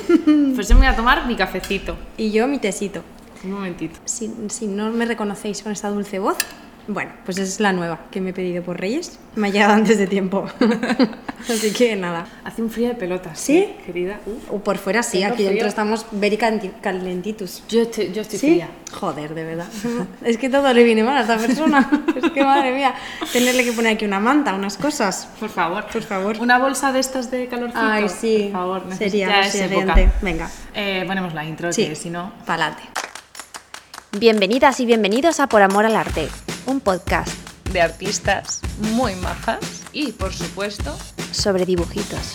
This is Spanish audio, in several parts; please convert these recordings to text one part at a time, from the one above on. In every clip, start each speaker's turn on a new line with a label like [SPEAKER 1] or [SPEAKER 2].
[SPEAKER 1] Pues yo me voy a tomar mi cafecito.
[SPEAKER 2] Y yo mi tecito.
[SPEAKER 1] Un momentito.
[SPEAKER 2] Si, si no me reconocéis con esta dulce voz, bueno, pues es la nueva que me he pedido por Reyes. Me ha llegado antes de tiempo. Así que nada.
[SPEAKER 1] Hace un frío de pelotas.
[SPEAKER 2] ¿Sí?
[SPEAKER 1] ¿eh, Querida.
[SPEAKER 2] O por fuera sí, aquí dentro estamos very calentitus.
[SPEAKER 1] Yo estoy, yo estoy
[SPEAKER 2] ¿Sí?
[SPEAKER 1] fría.
[SPEAKER 2] Joder, de verdad. Es que todo le viene mal a esta persona. Es que madre mía, tenerle que poner aquí una manta, unas cosas.
[SPEAKER 1] Por favor.
[SPEAKER 2] Por favor.
[SPEAKER 1] Una bolsa de estas de calorcito.
[SPEAKER 2] Ay, sí.
[SPEAKER 1] Por favor.
[SPEAKER 2] Sería siguiente.
[SPEAKER 1] época.
[SPEAKER 2] Venga.
[SPEAKER 1] Eh, ponemos la intro,
[SPEAKER 2] Sí.
[SPEAKER 1] que si no...
[SPEAKER 2] Pa'lante.
[SPEAKER 3] Bienvenidas y bienvenidos a Por Amor al Arte, un podcast
[SPEAKER 4] de artistas muy majas y, por supuesto,
[SPEAKER 3] sobre dibujitos.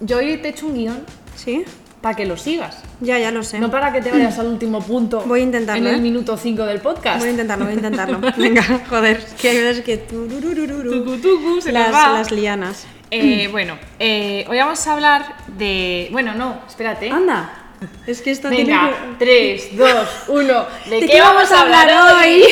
[SPEAKER 1] Yo hoy te he hecho un guion
[SPEAKER 2] ¿Sí?
[SPEAKER 1] para que lo sigas.
[SPEAKER 2] Ya, ya lo sé.
[SPEAKER 1] No para que te vayas al último punto.
[SPEAKER 2] Voy a intentarlo,
[SPEAKER 1] En el
[SPEAKER 2] ¿eh?
[SPEAKER 1] minuto 5 del podcast.
[SPEAKER 2] Voy a intentarlo, voy a intentarlo. Venga, joder. Que hay veces que...
[SPEAKER 1] Tucu, tucu, se
[SPEAKER 2] las,
[SPEAKER 1] va.
[SPEAKER 2] las lianas.
[SPEAKER 1] Eh, bueno, eh, hoy vamos a hablar de. Bueno, no, espérate.
[SPEAKER 2] Anda. Es que esto
[SPEAKER 1] Venga,
[SPEAKER 2] tiene que...
[SPEAKER 1] 3, 2, 1. ¿De,
[SPEAKER 2] ¿De
[SPEAKER 1] qué vamos a hablar hoy?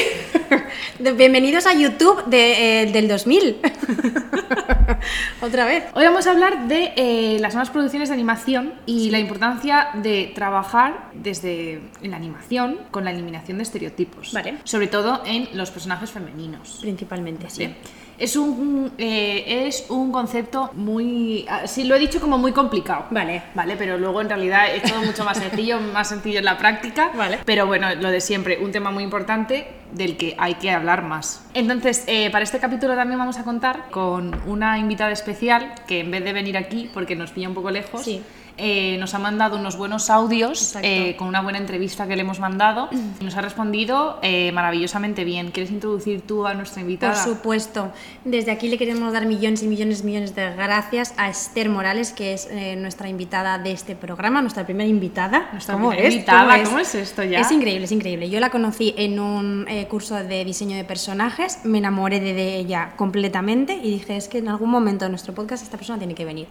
[SPEAKER 2] Bienvenidos a YouTube de, eh, del 2000. Otra vez.
[SPEAKER 1] Hoy vamos a hablar de eh, las nuevas producciones de animación y la importancia de trabajar desde la animación con la eliminación de estereotipos.
[SPEAKER 2] Vale.
[SPEAKER 1] Sobre todo en los personajes femeninos.
[SPEAKER 2] Principalmente, sí.
[SPEAKER 1] Sí. Es un, eh, es un concepto muy. ah, Sí, lo he dicho como muy complicado.
[SPEAKER 2] Vale.
[SPEAKER 1] Vale, pero luego en realidad es todo mucho más sencillo, más sencillo en la práctica.
[SPEAKER 2] Vale.
[SPEAKER 1] Pero bueno, lo de siempre, un tema muy importante del que hay que hablar más. Entonces, eh, para este capítulo también vamos a contar con una invitada especial que en vez de venir aquí, porque nos pilla un poco lejos,
[SPEAKER 2] Sí.
[SPEAKER 1] Eh, nos ha mandado unos buenos audios eh, con una buena entrevista que le hemos mandado y nos ha respondido eh, maravillosamente bien. ¿Quieres introducir tú a nuestra invitada?
[SPEAKER 2] Por supuesto. Desde aquí le queremos dar millones y millones y millones de gracias a Esther Morales, que es eh, nuestra invitada de este programa, nuestra primera invitada.
[SPEAKER 1] Nuestra
[SPEAKER 2] ¿Cómo
[SPEAKER 1] primera
[SPEAKER 2] es?
[SPEAKER 1] invitada, ¿cómo es esto ya?
[SPEAKER 2] Es increíble, es increíble. Yo la conocí en un eh, curso de diseño de personajes, me enamoré de, de ella completamente y dije, es que en algún momento de nuestro podcast esta persona tiene que venir.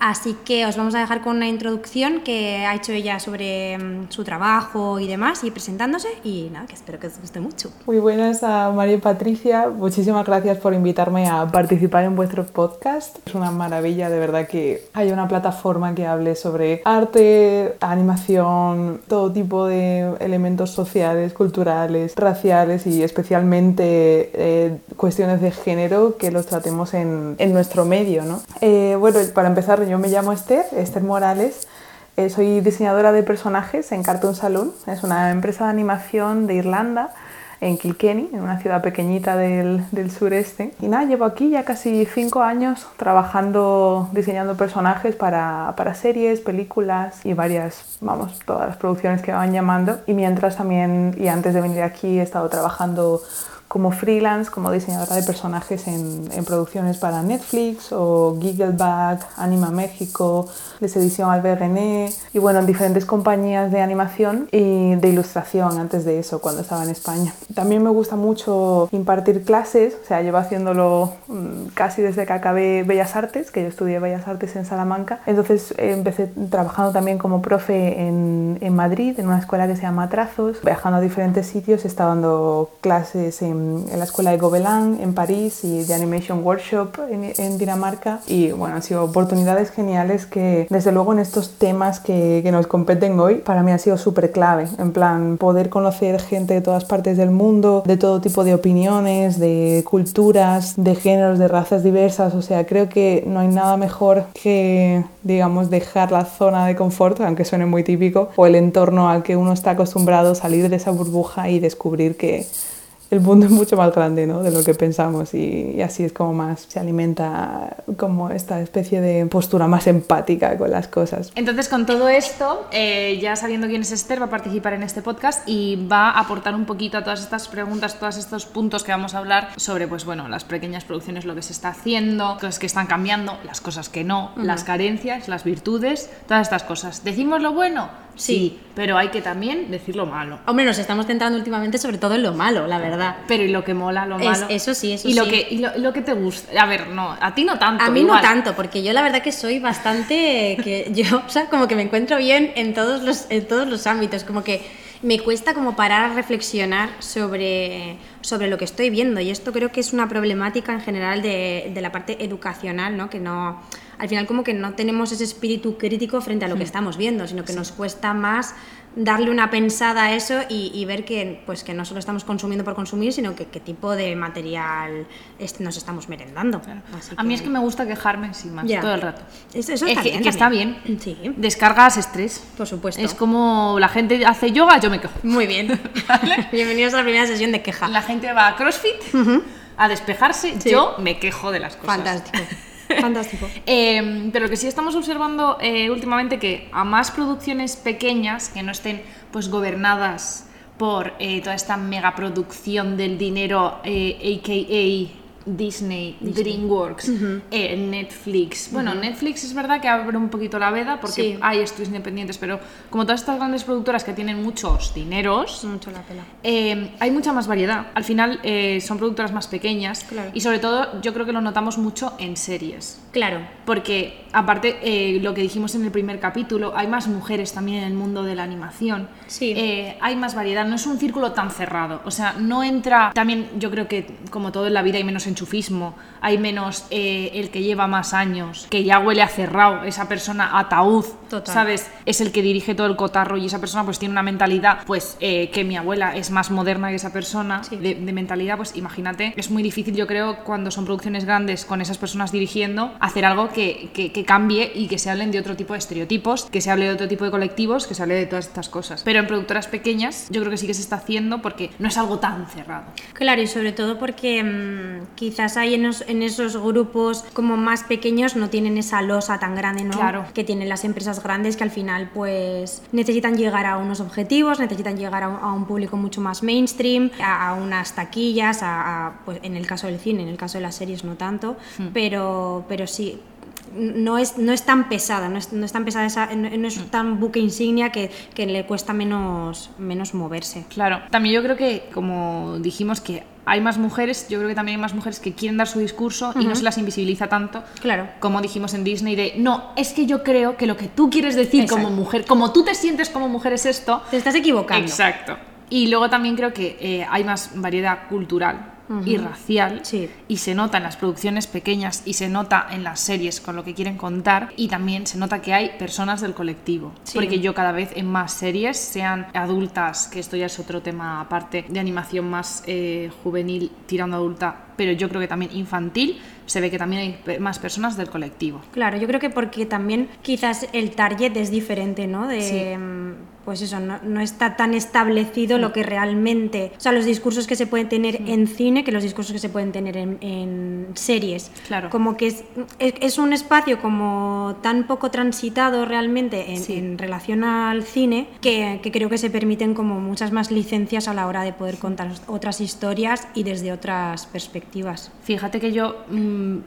[SPEAKER 2] Así que os vamos a dejar con una introducción que ha hecho ella sobre mm, su trabajo y demás, y presentándose, y nada, que espero que os guste mucho.
[SPEAKER 5] Muy buenas a María y Patricia, muchísimas gracias por invitarme a participar en vuestro podcast. Es una maravilla de verdad que haya una plataforma que hable sobre arte, animación, todo tipo de elementos sociales, culturales, raciales y especialmente eh, cuestiones de género que los tratemos en, en nuestro medio. ¿no? Eh, bueno, para empezar yo me llamo Esther, Esther Morales. Eh, soy diseñadora de personajes en Cartoon Saloon. Es una empresa de animación de Irlanda, en Kilkenny, en una ciudad pequeñita del, del sureste. Y nada, llevo aquí ya casi cinco años trabajando, diseñando personajes para, para series, películas y varias, vamos, todas las producciones que van llamando. Y mientras también, y antes de venir aquí, he estado trabajando como freelance, como diseñadora de personajes en, en producciones para Netflix o Giggleback, Anima México, Les Edición Albert René y bueno, en diferentes compañías de animación y de ilustración antes de eso, cuando estaba en España. También me gusta mucho impartir clases, o sea, llevo haciéndolo mm, casi desde que acabé Bellas Artes, que yo estudié Bellas Artes en Salamanca. Entonces empecé trabajando también como profe en, en Madrid, en una escuela que se llama Trazos, viajando a diferentes sitios, he estado dando clases en, en la escuela de Gobelin en París y de Animation Workshop en, Dinamarca. Y bueno, han sido oportunidades geniales que desde luego en estos temas que, que nos competen hoy, para mí ha sido súper clave. En plan, poder conocer gente de todas partes del mundo, de todo tipo de opiniones, de culturas, de géneros, de razas diversas. O sea, creo que no hay nada mejor que, digamos, dejar la zona de confort, aunque suene muy típico, o el entorno al que uno está acostumbrado, salir de esa burbuja y descubrir que el mundo es mucho más grande ¿no? de lo que pensamos y, y así es como más se alimenta como esta especie de postura más empática con las cosas.
[SPEAKER 1] Entonces, con todo esto, eh, ya sabiendo quién es Esther, va a participar en este podcast y va a aportar un poquito a todas estas preguntas, todos estos puntos que vamos a hablar sobre, pues bueno, las pequeñas producciones, lo que se está haciendo, cosas que están cambiando, las cosas que no, las carencias, las virtudes, todas estas cosas. ¿Decimos lo bueno?
[SPEAKER 2] Sí.
[SPEAKER 1] pero hay que también decir lo malo.
[SPEAKER 2] Hombre, nos estamos centrando últimamente sobre todo en lo malo, la verdad.
[SPEAKER 1] Pero y lo que mola, lo
[SPEAKER 2] Es-
[SPEAKER 1] malo.
[SPEAKER 2] eso sí, eso
[SPEAKER 1] y lo
[SPEAKER 2] sí.
[SPEAKER 1] Que, y lo, lo que te gusta. A ver, no, a ti no tanto.
[SPEAKER 2] A mí
[SPEAKER 1] igual.
[SPEAKER 2] no tanto, porque yo la verdad que soy bastante que yo, o sea, como que me encuentro bien en todos los en todos los ámbitos, como que me cuesta como parar a reflexionar sobre, sobre lo que estoy viendo y esto creo que es una problemática en general de, de la parte educacional, ¿no? Que no al final como que no tenemos ese espíritu crítico frente a
[SPEAKER 1] Hmm.
[SPEAKER 2] lo que estamos viendo, sino que nos cuesta más darle una pensada a eso y, y ver que, pues, que no solo estamos consumiendo por consumir, sino que qué tipo de material nos estamos merendando. Así
[SPEAKER 1] A mí es que me gusta quejarme sin más
[SPEAKER 2] Ya.
[SPEAKER 1] todo el rato.
[SPEAKER 2] Eso, eso
[SPEAKER 1] Es
[SPEAKER 2] está
[SPEAKER 1] que,
[SPEAKER 2] bien.
[SPEAKER 1] que está bien.
[SPEAKER 2] Sí,
[SPEAKER 1] Descargas estrés.
[SPEAKER 2] por supuesto.
[SPEAKER 1] Es como la gente hace yoga, yo me quejo.
[SPEAKER 2] Muy bien. Bienvenidos a la primera sesión de queja.
[SPEAKER 1] La gente va a CrossFit a despejarse,
[SPEAKER 2] Sí.
[SPEAKER 1] yo me quejo de las cosas.
[SPEAKER 2] Fantástico. Fantástico.
[SPEAKER 1] Eh, pero lo que sí estamos observando eh, últimamente que a más producciones pequeñas que no estén pues gobernadas por eh, toda esta megaproducción del dinero, eh, aka Disney, DreamWorks, eh, Netflix. Bueno, Netflix es verdad que abre un poquito la veda porque
[SPEAKER 2] Sí.
[SPEAKER 1] hay estudios independientes, pero como todas estas grandes productoras que tienen muchos dineros,
[SPEAKER 2] Mucho la pela.
[SPEAKER 1] eh, hay mucha más variedad. Al final eh, son productoras más pequeñas
[SPEAKER 2] Claro.
[SPEAKER 1] y sobre todo yo creo que lo notamos mucho en series.
[SPEAKER 2] Claro.
[SPEAKER 1] Porque aparte, lo que dijimos en el primer capítulo, hay más mujeres también en el mundo de la animación.
[SPEAKER 2] Sí.
[SPEAKER 1] Hay más variedad, no es un círculo tan cerrado. O sea, no entra... También yo creo que como todo en la vida hay menos enchufismo, hay menos eh, el que lleva más años, que ya huele a cerrado, esa persona ataúd,
[SPEAKER 2] Total.
[SPEAKER 1] ¿sabes? Es el que dirige todo el cotarro y esa persona pues tiene una mentalidad, pues eh, que mi abuela es más moderna que esa persona
[SPEAKER 2] Sí.
[SPEAKER 1] de, de mentalidad, pues imagínate, es muy difícil yo creo cuando son producciones grandes con esas personas dirigiendo, hacer algo que, que- que cambie y que se hablen de otro tipo de estereotipos, que se hable de otro tipo de colectivos, que se hable de todas estas cosas. Pero en productoras pequeñas yo creo que sí que se está haciendo porque no es algo tan cerrado.
[SPEAKER 2] Claro, y sobre todo porque mm, quizás hay en, os- en esos grupos como más pequeños no tienen esa losa tan grande, ¿no?
[SPEAKER 1] Claro.
[SPEAKER 2] Que tienen las empresas grandes que al final pues necesitan llegar a unos objetivos, necesitan llegar a un, a un público mucho más mainstream, a, a unas taquillas, a, a, pues en el caso del cine, en el caso de las series no tanto, pero, pero sí. No es, no es tan pesada, no es, no es tan pesada esa, no, no es tan buque insignia que, que le cuesta menos, menos moverse.
[SPEAKER 1] Claro, también yo creo que, como dijimos, que hay más mujeres, yo creo que también hay más mujeres que quieren dar su discurso y no se las invisibiliza tanto.
[SPEAKER 2] Claro.
[SPEAKER 1] Como dijimos en Disney, de no, es que yo creo que lo que tú quieres decir como mujer, como tú te sientes como mujer es esto.
[SPEAKER 2] Te estás equivocando.
[SPEAKER 1] Exacto. Y luego también creo que eh, hay más variedad cultural y racial
[SPEAKER 2] Sí.
[SPEAKER 1] y se nota en las producciones pequeñas y se nota en las series con lo que quieren contar y también se nota que hay personas del colectivo
[SPEAKER 2] Sí.
[SPEAKER 1] porque yo cada vez en más series sean adultas que esto ya es otro tema aparte de animación más eh, juvenil tirando adulta pero yo creo que también infantil se ve que también hay más personas del colectivo
[SPEAKER 2] Claro, yo creo que porque también quizás el target es diferente, ¿no? De,
[SPEAKER 1] Sí.
[SPEAKER 2] Mm, Pues eso, no, no está tan establecido lo que realmente... O sea, los discursos que se pueden tener en cine que los discursos que se pueden tener en, en series.
[SPEAKER 1] Claro.
[SPEAKER 2] Como que es, un espacio como tan poco transitado realmente en,
[SPEAKER 1] Sí.
[SPEAKER 2] en relación al cine que, que creo que se permiten como muchas más licencias a la hora de poder contar otras historias y desde otras perspectivas.
[SPEAKER 1] Fíjate que yo mm,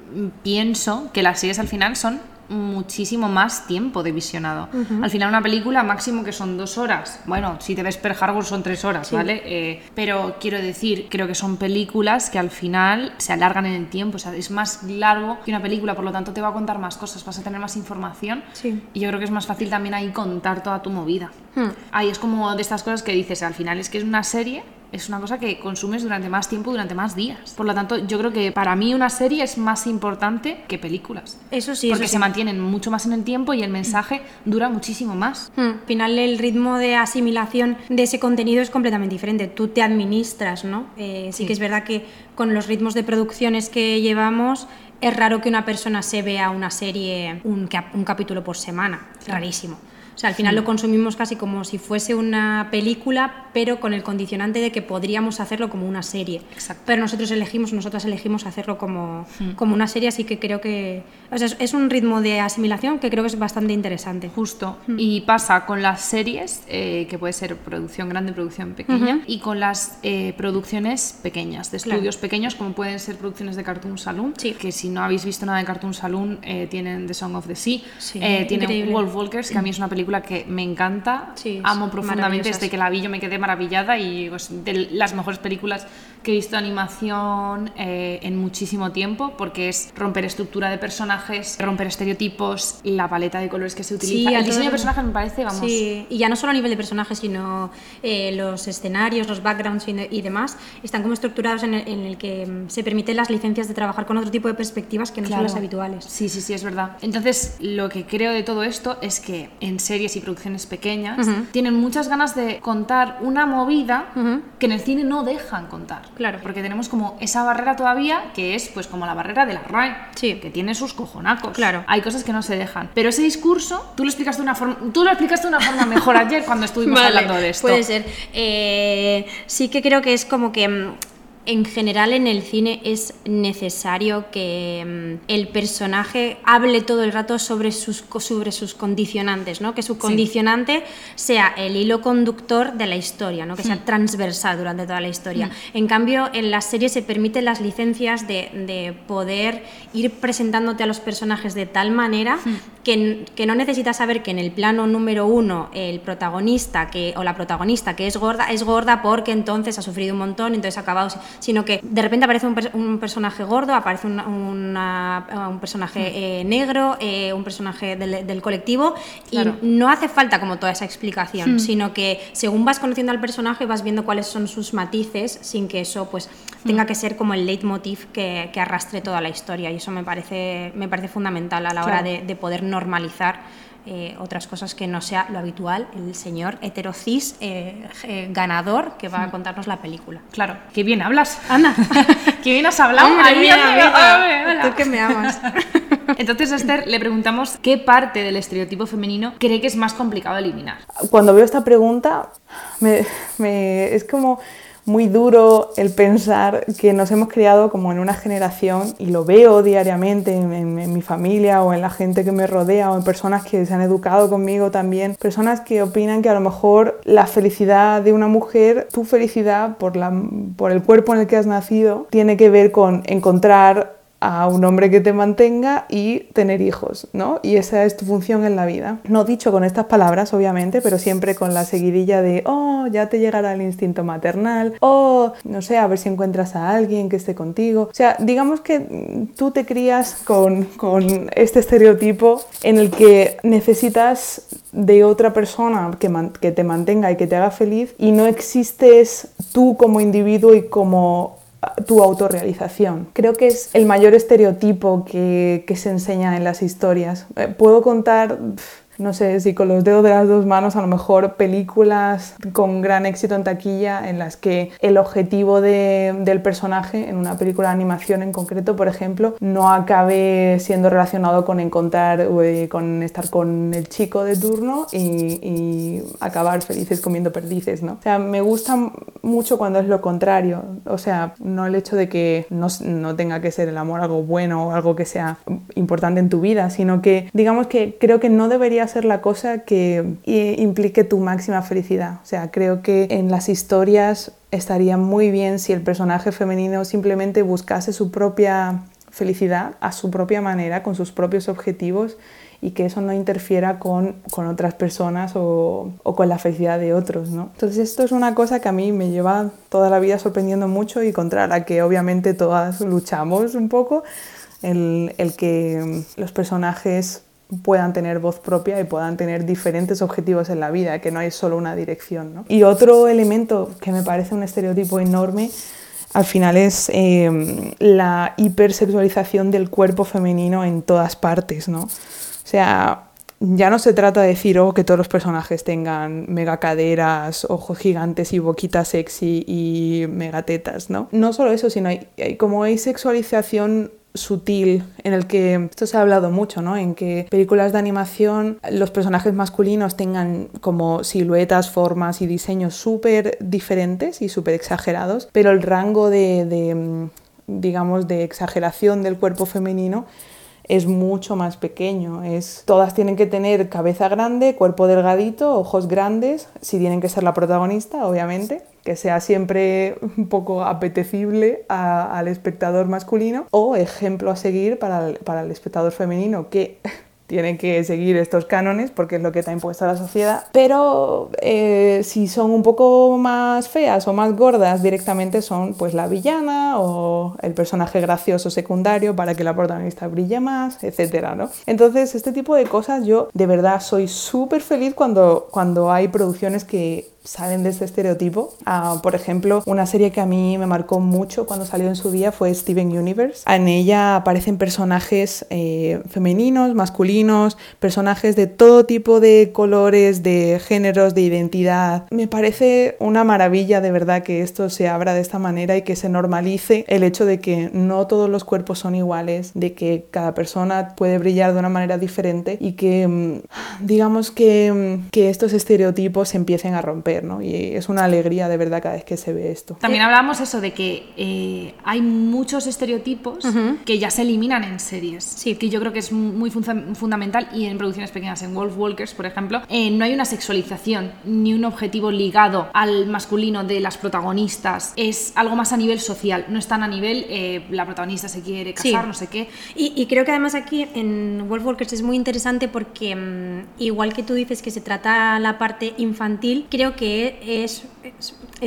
[SPEAKER 1] pienso que las series al final son muchísimo más tiempo de visionado. Al final una película máximo que son dos horas. Bueno, si te ves Pearl Harbor son tres horas, ¿vale? Eh, pero quiero decir, creo que son películas que al final se alargan en el tiempo. O sea, es más largo que una película, por lo tanto te va a contar más cosas, vas a tener más información.
[SPEAKER 2] Sí.
[SPEAKER 1] Y yo creo que es más fácil también ahí contar toda tu movida.
[SPEAKER 2] Hmm.
[SPEAKER 1] Ahí es como de estas cosas que dices, al final es que es una serie, es una cosa que consumes durante más tiempo, durante más días. Por lo tanto, yo creo que para mí una serie es más importante que películas.
[SPEAKER 2] Eso sí,
[SPEAKER 1] porque
[SPEAKER 2] eso
[SPEAKER 1] se mantienen mucho más en el tiempo y el mensaje dura muchísimo más.
[SPEAKER 2] Hmm, Al final el ritmo de asimilación de ese contenido es completamente diferente. Tú te administras, ¿no? Eh, sí,
[SPEAKER 1] Sí.
[SPEAKER 2] que es verdad que con los ritmos de producciones que llevamos es raro que una persona se vea una serie, un, cap- un capítulo por semana. Rarísimo. O sea, al final lo consumimos casi como si fuese una película, pero con el condicionante de que podríamos hacerlo como una serie.
[SPEAKER 1] Exacto.
[SPEAKER 2] Pero nosotros elegimos, nosotras elegimos hacerlo como, como una serie, así que creo que o sea, es- un ritmo de asimilación que creo que es bastante interesante.
[SPEAKER 1] Justo. Y pasa con las series, eh, que puede ser producción grande, producción pequeña, y con las eh, producciones pequeñas, de
[SPEAKER 2] Claro.
[SPEAKER 1] estudios pequeños, como pueden ser producciones de Cartoon Saloon,
[SPEAKER 2] Sí.
[SPEAKER 1] que si no habéis visto nada de Cartoon Saloon, eh, tienen The Song of the Sea,
[SPEAKER 2] Sí,
[SPEAKER 1] eh, tienen. Wolf Walkers, que a mí es una película que me encanta,
[SPEAKER 2] Sí,
[SPEAKER 1] amo profundamente, desde que la vi yo me quedé maravillada y pues, de las mejores películas que he visto animación eh, en muchísimo tiempo, porque es romper estructura de personajes, romper estereotipos, la paleta de colores que se utiliza.
[SPEAKER 2] Sí,
[SPEAKER 1] el diseño de personajes me parece, vamos,
[SPEAKER 2] Sí, y ya no solo a nivel de personajes, sino eh, los escenarios, los backgrounds y, y demás, están como estructurados en el, en el que mm, se permiten las licencias de trabajar con otro tipo de perspectivas que no
[SPEAKER 1] Claro.
[SPEAKER 2] son las habituales.
[SPEAKER 1] Sí, sí, sí, es verdad. Entonces, lo que creo de todo esto es que en series y producciones pequeñas tienen muchas ganas de contar una movida que en el cine no dejan contar.
[SPEAKER 2] Claro.
[SPEAKER 1] Porque tenemos como esa barrera todavía que es pues como la barrera de la RAE,
[SPEAKER 2] Sí.
[SPEAKER 1] que tiene sus cojonacos.
[SPEAKER 2] Claro.
[SPEAKER 1] Hay cosas que no se dejan. Pero ese discurso, tú lo explicaste de una forma, tú lo explicaste de una forma mejor ayer cuando estuvimos
[SPEAKER 2] Vale,
[SPEAKER 1] hablando de esto.
[SPEAKER 2] Puede ser. Eh, sí que creo que es como que mm, en general en el cine es necesario que mm, el personaje hable todo el rato sobre sus, sobre sus condicionantes, ¿no? Que su condicionante sea el hilo conductor de la historia, ¿no? Que sea transversal durante toda la historia. En cambio, en las series se permiten las licencias de, de poder ir presentándote a los personajes de tal manera que, n- que no necesitas saber que en el plano número uno el protagonista que, o la protagonista que es gorda es gorda porque entonces ha sufrido un montón, entonces ha acabado, sino que de repente aparece un, un personaje gordo, aparece una- una- un personaje eh, negro, eh, un personaje del, del colectivo
[SPEAKER 1] Claro.
[SPEAKER 2] y no hace falta como toda esa explicación, sino que según vas conociendo al personaje vas viendo cuáles son sus matices sin que eso pues tenga que ser como el leitmotiv que, que arrastre toda la historia y eso me parece, me parece fundamental a la hora
[SPEAKER 1] Claro.
[SPEAKER 2] de, de poder normalizar eh, otras cosas que no sea lo habitual, el señor heterocis eh, eh, ganador que va a contarnos la película.
[SPEAKER 1] Claro, qué bien hablas.
[SPEAKER 2] Anda.
[SPEAKER 1] qué bien has hablado.
[SPEAKER 2] Hombre,
[SPEAKER 1] Ay,
[SPEAKER 2] mira,
[SPEAKER 1] mira, hola.
[SPEAKER 2] tú que me amas.
[SPEAKER 1] Entonces, Esther, le preguntamos qué parte del estereotipo femenino cree que es más complicado eliminar.
[SPEAKER 5] Cuando veo esta pregunta, me- me- es como muy duro el pensar que nos hemos criado como en una generación, y lo veo diariamente en, mi familia o en la gente que me rodea o en personas que se han educado conmigo también, personas que opinan que a lo mejor la felicidad de una mujer, tu felicidad por, la, por el cuerpo en el que has nacido, tiene que ver con encontrar a un hombre que te mantenga y tener hijos, ¿no? Y esa es tu función en la vida. No dicho con estas palabras, obviamente, pero siempre con la seguidilla de, oh, ya te llegará el instinto maternal, oh, no sé, a ver si encuentras a alguien que esté contigo. O sea, digamos que mm, tú te crías con, con este estereotipo en el que necesitas de otra persona que, te mantenga y que te haga feliz y no existes tú como individuo y como tu autorrealización. Creo que es el mayor estereotipo que, que se enseña en las historias. Eh, puedo contar, no sé si con los dedos de las dos manos, a lo mejor películas con gran éxito en taquilla en las que el objetivo de- del personaje en una película de animación en concreto, por ejemplo, no acabe siendo relacionado con encontrar, eh, con estar con el chico de turno y, acabar felices comiendo perdices, ¿no? O sea, me gusta mucho cuando es lo contrario, o sea, no el hecho de que no, no tenga que ser el amor algo bueno o algo que sea importante en tu vida, sino que digamos que creo que no debería ser la cosa que eh, implique tu máxima felicidad. O sea, creo que en las historias estaría muy bien si el personaje femenino simplemente buscase su propia felicidad a su propia manera, con sus propios objetivos y que eso no interfiera con, con otras personas o, o con la felicidad de otros. ¿no? Entonces esto es una cosa que a mí me lleva toda la vida sorprendiendo mucho y contra la que obviamente todas luchamos un poco, el, el que los personajes puedan tener voz propia y puedan tener diferentes objetivos en la vida, que no hay solo una dirección. ¿no? Y otro elemento que me parece un estereotipo enorme al final es eh, la hipersexualización del cuerpo femenino en todas partes, ¿no? O sea, ya no se trata de decir oh, que todos los personajes tengan mega caderas, ojos gigantes y boquita sexy y megatetas, ¿no? No solo eso, sino hay como hay sexualización sutil en el que esto se ha hablado mucho, ¿no? En que películas de animación los personajes masculinos tengan como siluetas, formas y diseños súper diferentes y súper exagerados, pero el rango de, de, digamos, de exageración del cuerpo femenino es mucho más pequeño. Es, todas tienen que tener cabeza grande, cuerpo delgadito, ojos grandes, si tienen que ser la protagonista, obviamente, que sea siempre un poco apetecible al espectador masculino, o ejemplo a seguir para el, para el espectador femenino, que tiene que seguir estos cánones porque es lo que te ha impuesto la sociedad. Pero eh, si son un poco más feas o más gordas, directamente son pues la villana o el personaje gracioso secundario para que la protagonista brille más, etcétera, ¿no? Entonces, este tipo de cosas yo de verdad soy súper feliz cuando, cuando hay producciones que salen de este estereotipo. Ah, por ejemplo, una serie que a mí me marcó mucho cuando salió en su día fue Steven Universe. En ella aparecen personajes eh, femeninos, masculinos, personajes de todo tipo de colores, de géneros, de identidad. Me parece una maravilla de verdad que esto se abra de esta manera y que se normalice el hecho de que no todos los cuerpos son iguales, de que cada persona puede brillar de una manera diferente y que mm, digamos que, mm, que estos estereotipos se empiecen a romper. Y es una alegría de verdad cada vez que se ve esto.
[SPEAKER 1] También hablábamos eso de que eh, hay muchos estereotipos que ya se eliminan en series. Sí. Que yo creo que es muy fundamental y en producciones pequeñas, en Wolf Walkers, por ejemplo, eh, no hay una sexualización ni un objetivo ligado al masculino de las protagonistas. Es algo más a nivel social, no es tan a nivel eh, la protagonista se quiere casar, no sé qué.
[SPEAKER 2] Y, creo que además aquí en Wolf Walkers es muy interesante porque mm, igual que tú dices que se trata la parte infantil, creo que es,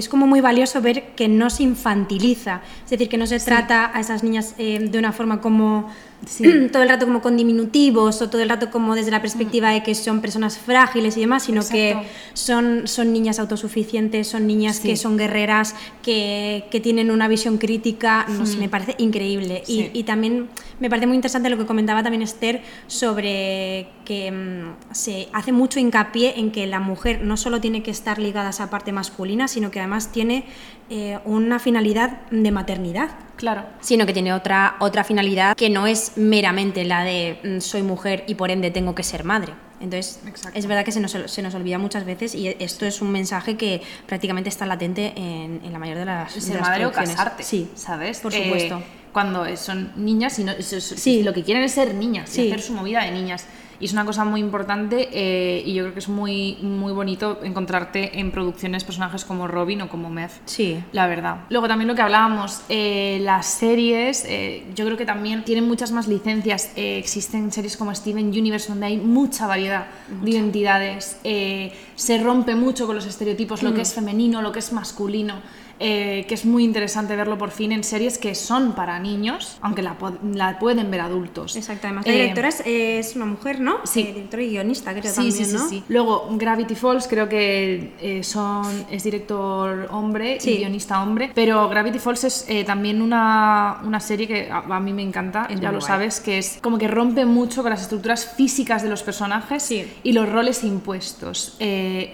[SPEAKER 2] como muy valioso ver que no se infantiliza, es decir, que no se trata a esas niñas eh, de una forma como todo el rato como con diminutivos o todo el rato como desde la perspectiva de que son personas frágiles y demás, sino que son, son niñas autosuficientes, son niñas que son guerreras, que, que, tienen una visión crítica, no sé, me parece increíble. Y, y, también me parece muy interesante lo que comentaba también Esther sobre que mm, se hace mucho hincapié en que la mujer no solo tiene que estar ligada a esa parte masculina, sino que además tiene eh, una finalidad de maternidad.
[SPEAKER 1] Claro.
[SPEAKER 2] Sino que tiene otra, otra finalidad que no es meramente la de mm, soy mujer y por ende tengo que ser madre. Entonces, es verdad que se nos, se nos, olvida muchas veces y esto es un mensaje que prácticamente está latente en, en la mayoría de las
[SPEAKER 1] Ser madre o casarte,
[SPEAKER 2] sí,
[SPEAKER 1] ¿sabes?
[SPEAKER 2] Por supuesto. Eh,
[SPEAKER 1] cuando son niñas y no, sí. lo que quieren es ser niñas y hacer su movida de niñas. Y es una cosa muy importante eh, y yo creo que es muy, muy bonito encontrarte en producciones personajes como Robin o como Meth.
[SPEAKER 2] Sí.
[SPEAKER 1] La verdad. Luego también lo que hablábamos, eh, las series, eh, yo creo que también tienen muchas más licencias. existen series como Steven Universe donde hay mucha variedad de identidades. se rompe mucho con los estereotipos, lo que es femenino, lo que es masculino. Eh, que es muy interesante verlo por fin en series que son para niños, aunque la, la pueden ver adultos.
[SPEAKER 2] Exacto, además la eh, directora es, una mujer, ¿no?
[SPEAKER 1] Sí.
[SPEAKER 2] Eh, directora y guionista, creo
[SPEAKER 1] sí,
[SPEAKER 2] también,
[SPEAKER 1] sí, sí,
[SPEAKER 2] ¿no?
[SPEAKER 1] sí. Luego, Gravity Falls creo que son, es director hombre y guionista hombre, pero Gravity Falls es también una, una, serie que a, mí me encanta, ya lo sabes, que es como que rompe mucho con las estructuras físicas de los personajes y los roles impuestos.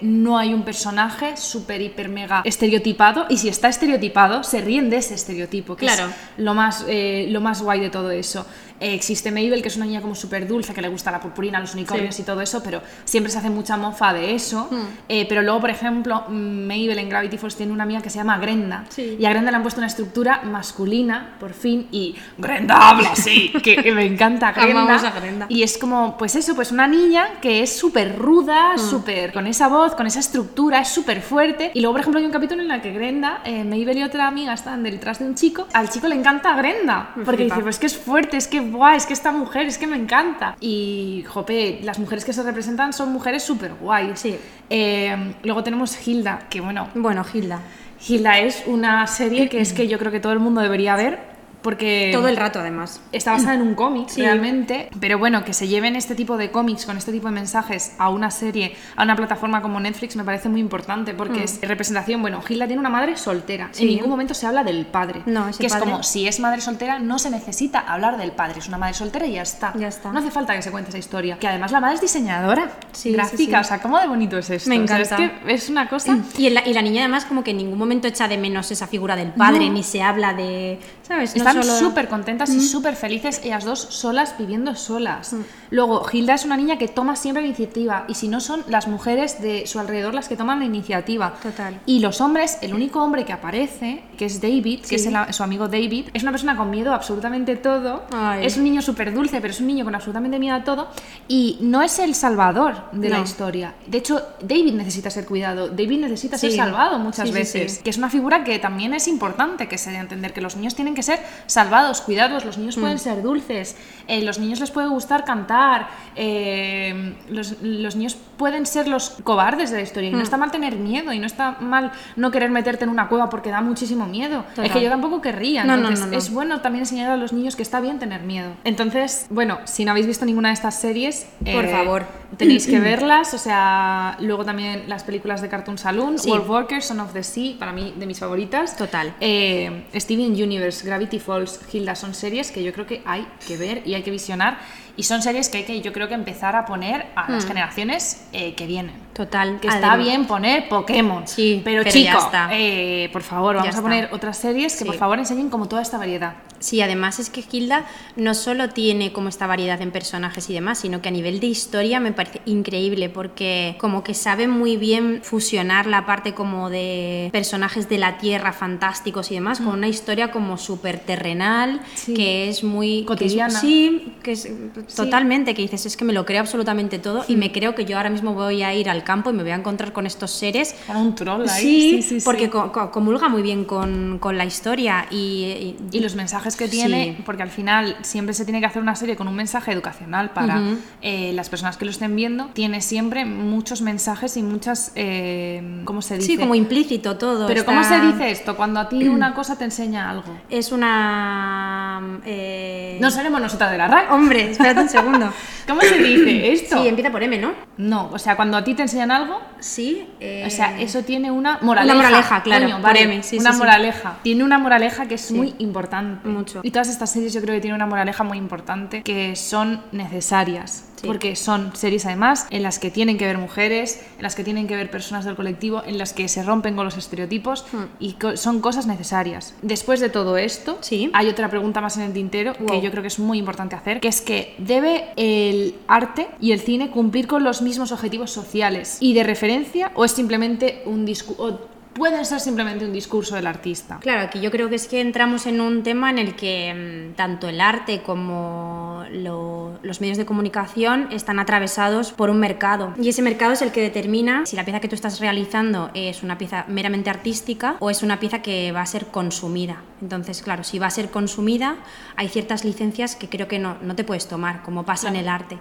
[SPEAKER 1] no hay un personaje súper, hiper, mega estereotipado y si está estereotipado, se ríen de ese estereotipo, que
[SPEAKER 2] claro.
[SPEAKER 1] es lo más, eh, lo más guay de todo eso. Eh, existe Mabel, que es una niña como súper dulce, que le gusta la purpurina, los unicornios y todo eso, pero siempre se hace mucha mofa de eso. Hmm. Eh, pero luego, por ejemplo, Mabel en Gravity Falls tiene una amiga que se llama Grenda. Y a Grenda le han puesto una estructura masculina, por fin, y Grenda habla así, que, me encanta Grenda. Y es como, pues eso, pues una niña que es súper ruda, hmm. súper con esa voz, con esa estructura, es súper fuerte. Y luego, por ejemplo, hay un capítulo en el que Grenda, eh, Mabel y otra amiga están detrás de un chico. Al chico le encanta Grenda, porque dice, pues que es fuerte, es que es que esta mujer, es que me encanta. Y, jope, las mujeres que se representan son mujeres súper guay.
[SPEAKER 2] Sí.
[SPEAKER 1] Eh, luego tenemos Hilda, que bueno.
[SPEAKER 2] Bueno, Hilda.
[SPEAKER 1] Hilda es una serie que es que yo creo que todo el mundo debería ver porque
[SPEAKER 2] todo el rato además.
[SPEAKER 1] está basada en un cómic realmente. Pero bueno que se lleven este tipo de cómics con este tipo de mensajes a una serie a una plataforma como Netflix me parece muy importante porque mm. es representación. Bueno Hilda tiene una madre soltera. En ningún momento se habla del padre.
[SPEAKER 2] No,
[SPEAKER 1] que es como si es madre soltera no se necesita hablar del padre es una madre soltera y ya está.
[SPEAKER 2] Ya está.
[SPEAKER 1] No hace falta que se cuente esa historia. Que además la madre es diseñadora gráfica o sea cómo de bonito es esto
[SPEAKER 2] me encanta
[SPEAKER 1] es que es una cosa
[SPEAKER 2] y, la, y, la, niña además como que en ningún momento echa de menos esa figura del padre ni se habla de sabes
[SPEAKER 1] están súper contentas y súper felices ellas dos solas viviendo solas. Mm. Luego, Hilda es una niña que toma siempre la iniciativa y si no son las mujeres de su alrededor las que toman la iniciativa.
[SPEAKER 2] Total.
[SPEAKER 1] Y los hombres, el único hombre que aparece, que es David, que es su amigo David, es una persona con miedo a absolutamente todo. Es un niño súper dulce, pero es un niño con absolutamente miedo a todo. Y no es el salvador de la historia. De hecho, David necesita ser cuidado. David necesita ser salvado muchas veces. Que es una figura que también es importante que se dé a entender que los niños tienen que ser salvados, cuidados, los niños pueden ser dulces, eh, los niños les puede gustar cantar, eh, los, los niños pueden ser los cobardes de la historia y no está mal tener miedo y no está mal no querer meterte en una cueva porque da muchísimo miedo. Es que yo tampoco querría.
[SPEAKER 2] No, no,
[SPEAKER 1] entonces
[SPEAKER 2] no, no.
[SPEAKER 1] Es bueno también enseñar a los niños que está bien tener miedo. Entonces, bueno, si no habéis visto ninguna de estas series, eh,
[SPEAKER 2] Por favor.
[SPEAKER 1] tenéis que verlas. O sea, luego también las películas de Cartoon Saloon,
[SPEAKER 2] Sí.
[SPEAKER 1] Wolf Walker, Son of the Sea, para mí de mis favoritas.
[SPEAKER 2] Total.
[SPEAKER 1] Steven Universe, Gravity Falls, Hilda son series que yo creo que hay que ver y hay que visionar. Y son series que hay que, yo creo que empezar a poner a las generaciones eh, que vienen.
[SPEAKER 2] Total.
[SPEAKER 1] Que está bien poner Pokémon.
[SPEAKER 2] Sí,
[SPEAKER 1] pero,
[SPEAKER 2] pero
[SPEAKER 1] chico, eh, por favor,
[SPEAKER 2] Ya
[SPEAKER 1] vamos a
[SPEAKER 2] está.
[SPEAKER 1] poner otras series que
[SPEAKER 2] Sí.
[SPEAKER 1] por favor enseñen como toda esta variedad.
[SPEAKER 2] Sí, además es que Hilda no solo tiene como esta variedad en personajes y demás, sino que a nivel de historia me parece increíble porque como que sabe muy bien fusionar la parte como de personajes de la tierra fantásticos y demás con una historia como súper terrenal,
[SPEAKER 1] Mm. Sí.
[SPEAKER 2] que es muy... que es-
[SPEAKER 1] Cotidiana.
[SPEAKER 2] sí, que es totalmente, que dices, es que me lo creo absolutamente todo y
[SPEAKER 1] Mm.
[SPEAKER 2] me creo que yo ahora mismo voy a ir al campo y me voy a encontrar con estos seres
[SPEAKER 1] Como un troll ahí.
[SPEAKER 2] Sí,
[SPEAKER 1] Sí, sí, sí.
[SPEAKER 2] porque co- co- comulga muy bien con, con la historia y,
[SPEAKER 1] y los mensajes que tiene,
[SPEAKER 2] Sí.
[SPEAKER 1] porque al final siempre se tiene que hacer una serie con un mensaje educacional para
[SPEAKER 2] Ujú.
[SPEAKER 1] eh, las personas que lo estén viendo, tiene siempre muchos mensajes y muchas, eh, ¿cómo se dice?
[SPEAKER 2] Sí, como implícito todo.
[SPEAKER 1] Pero
[SPEAKER 2] está-
[SPEAKER 1] ¿cómo se dice esto? Cuando a ti una cosa te enseña algo.
[SPEAKER 2] Es una... eh,
[SPEAKER 1] No seremos nosotras de la RAC.
[SPEAKER 2] Hombre, espérate un segundo.
[SPEAKER 1] ¿Cómo se dice esto?
[SPEAKER 2] Sí, empieza por M, ¿no?
[SPEAKER 1] No, o sea, cuando a ti te enseñan algo,
[SPEAKER 2] Sí. eh,
[SPEAKER 1] O sea, eso tiene una moraleja.
[SPEAKER 2] Una moraleja, claro,
[SPEAKER 1] Coño, vale,
[SPEAKER 2] sí,
[SPEAKER 1] una
[SPEAKER 2] sí, sí.
[SPEAKER 1] moraleja. Tiene una moraleja que es muy importante.
[SPEAKER 2] Mucho.
[SPEAKER 1] Y todas estas series yo creo que tienen una moraleja muy importante que son necesarias.
[SPEAKER 2] Sí.
[SPEAKER 1] Porque son series además en las que tienen que ver mujeres, en las que tienen que ver personas del colectivo, en las que se rompen con los estereotipos
[SPEAKER 2] Hmm.
[SPEAKER 1] y co- son cosas necesarias. Después de todo esto,
[SPEAKER 2] Sí.
[SPEAKER 1] hay otra pregunta más en el tintero que yo creo que es muy importante hacer, que es que debe el arte y el cine cumplir con los mismos objetivos sociales y de referencia o es simplemente un discurso pueden ser simplemente un discurso del artista.
[SPEAKER 2] Claro, aquí yo creo que es que entramos en un tema en el que mm, tanto el arte como lo- los medios de comunicación están atravesados por un mercado. Y ese mercado es el que determina si la pieza que tú estás realizando es una pieza meramente artística o es una pieza que va a ser consumida. Entonces, claro, si va a ser consumida, hay ciertas licencias que creo que no, no te puedes tomar, como pasa en el arte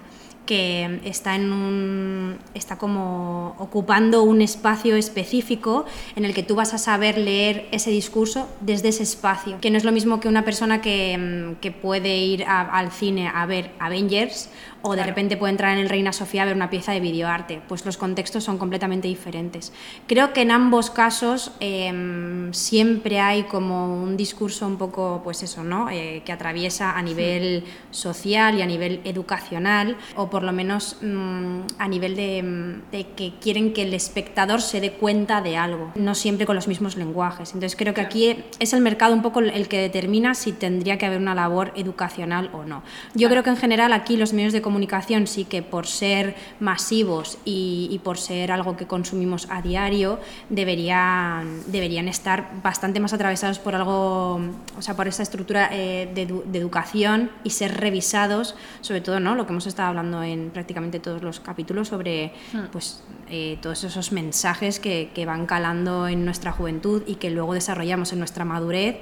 [SPEAKER 2] que está en un está como ocupando un espacio específico en el que tú vas a saber leer ese discurso desde ese espacio. Que no es lo mismo que una persona que, mm, que puede ir al cine a ver Avengers o de
[SPEAKER 1] Claro.
[SPEAKER 2] repente puede entrar en el Reina Sofía a ver una pieza de videoarte pues los contextos son completamente diferentes creo que en ambos casos em, siempre hay como un discurso un poco pues eso no Eh, que atraviesa a nivel social y a nivel educacional o por lo menos mm, a nivel de, mm, de que quieren que el espectador se dé cuenta de algo, no siempre con los mismos lenguajes. Entonces creo que aquí es el mercado un poco el que determina si tendría que haber una labor educacional o no. Yo creo que en general aquí los medios de comunicación sí que por ser masivos y, y por ser algo que consumimos a diario deberían, deberían estar bastante más atravesados por algo, o sea, por esa estructura eh, de, edu- de educación y ser revisados, sobre todo, ¿no? Lo que hemos estado hablando en prácticamente todos los capítulos sobre, pues, eh, todos esos mensajes que, que van calando en nuestra juventud y que luego desarrollamos en nuestra madurez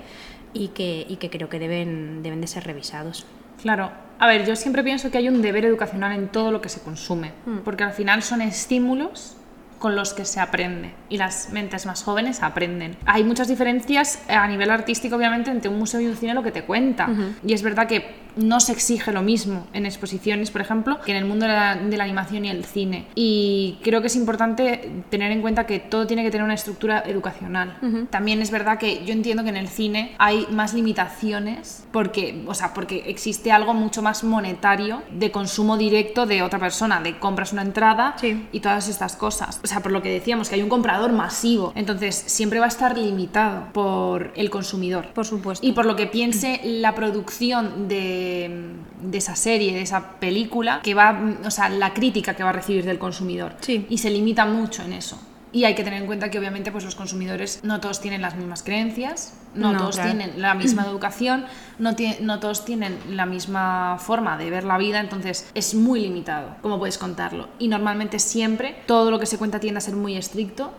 [SPEAKER 2] y que, y que creo que deben, deben de ser revisados.
[SPEAKER 1] Claro. A ver, yo siempre pienso que hay un deber educacional en todo lo que se consume, porque al final son estímulos con los que se aprende y las mentes más jóvenes aprenden. Hay muchas diferencias eh, a nivel artístico, obviamente, entre un museo y un cine lo que te cuenta. Y es verdad que no se exige lo mismo en exposiciones, por ejemplo, que en el mundo de la, de la animación y el cine. Y creo que es importante tener en cuenta que todo tiene que tener una estructura educacional. También es verdad que yo entiendo que en el cine hay más limitaciones porque, o sea, porque existe algo mucho más monetario de consumo directo de otra persona, de compras una entrada
[SPEAKER 2] Sí.
[SPEAKER 1] y todas estas cosas. O sea, por lo que decíamos, que hay un comprador masivo. Entonces, siempre va a estar limitado por el consumidor.
[SPEAKER 2] Por supuesto.
[SPEAKER 1] Y por lo que piense la producción de, de esa serie, de esa película, que va, o sea, la crítica que va a recibir del consumidor.
[SPEAKER 2] Sí.
[SPEAKER 1] Y se limita mucho en eso. Y hay que tener en cuenta que obviamente pues los consumidores no todos tienen las mismas creencias, no,
[SPEAKER 2] No,
[SPEAKER 1] todos
[SPEAKER 2] claro.
[SPEAKER 1] tienen la misma educación, no, no todos tienen la misma forma de ver la vida, entonces es muy limitado cómo puedes contarlo. Y normalmente siempre todo lo que se cuenta tiende a ser muy estricto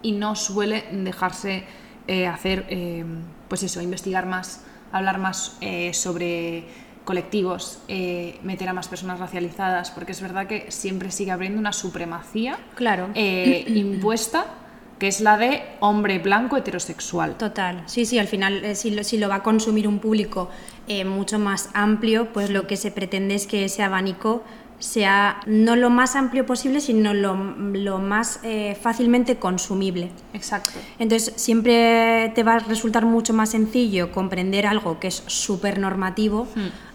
[SPEAKER 1] y no suele dejarse eh, hacer, eh, pues eso, investigar más hablar más eh, sobre colectivos, eh, meter a más personas racializadas, porque es verdad que siempre sigue habiendo una supremacía
[SPEAKER 2] Claro.
[SPEAKER 1] eh, impuesta, que es la de hombre blanco heterosexual.
[SPEAKER 2] Total, sí, sí, al final eh, si, lo, si lo va a consumir un público mucho más amplio, pues lo que se pretende es que ese abanico sea no lo más amplio posible, sino lo, lo más eh, fácilmente consumible.
[SPEAKER 1] Exacto.
[SPEAKER 2] Entonces siempre te va a resultar mucho más sencillo comprender algo que es súper normativo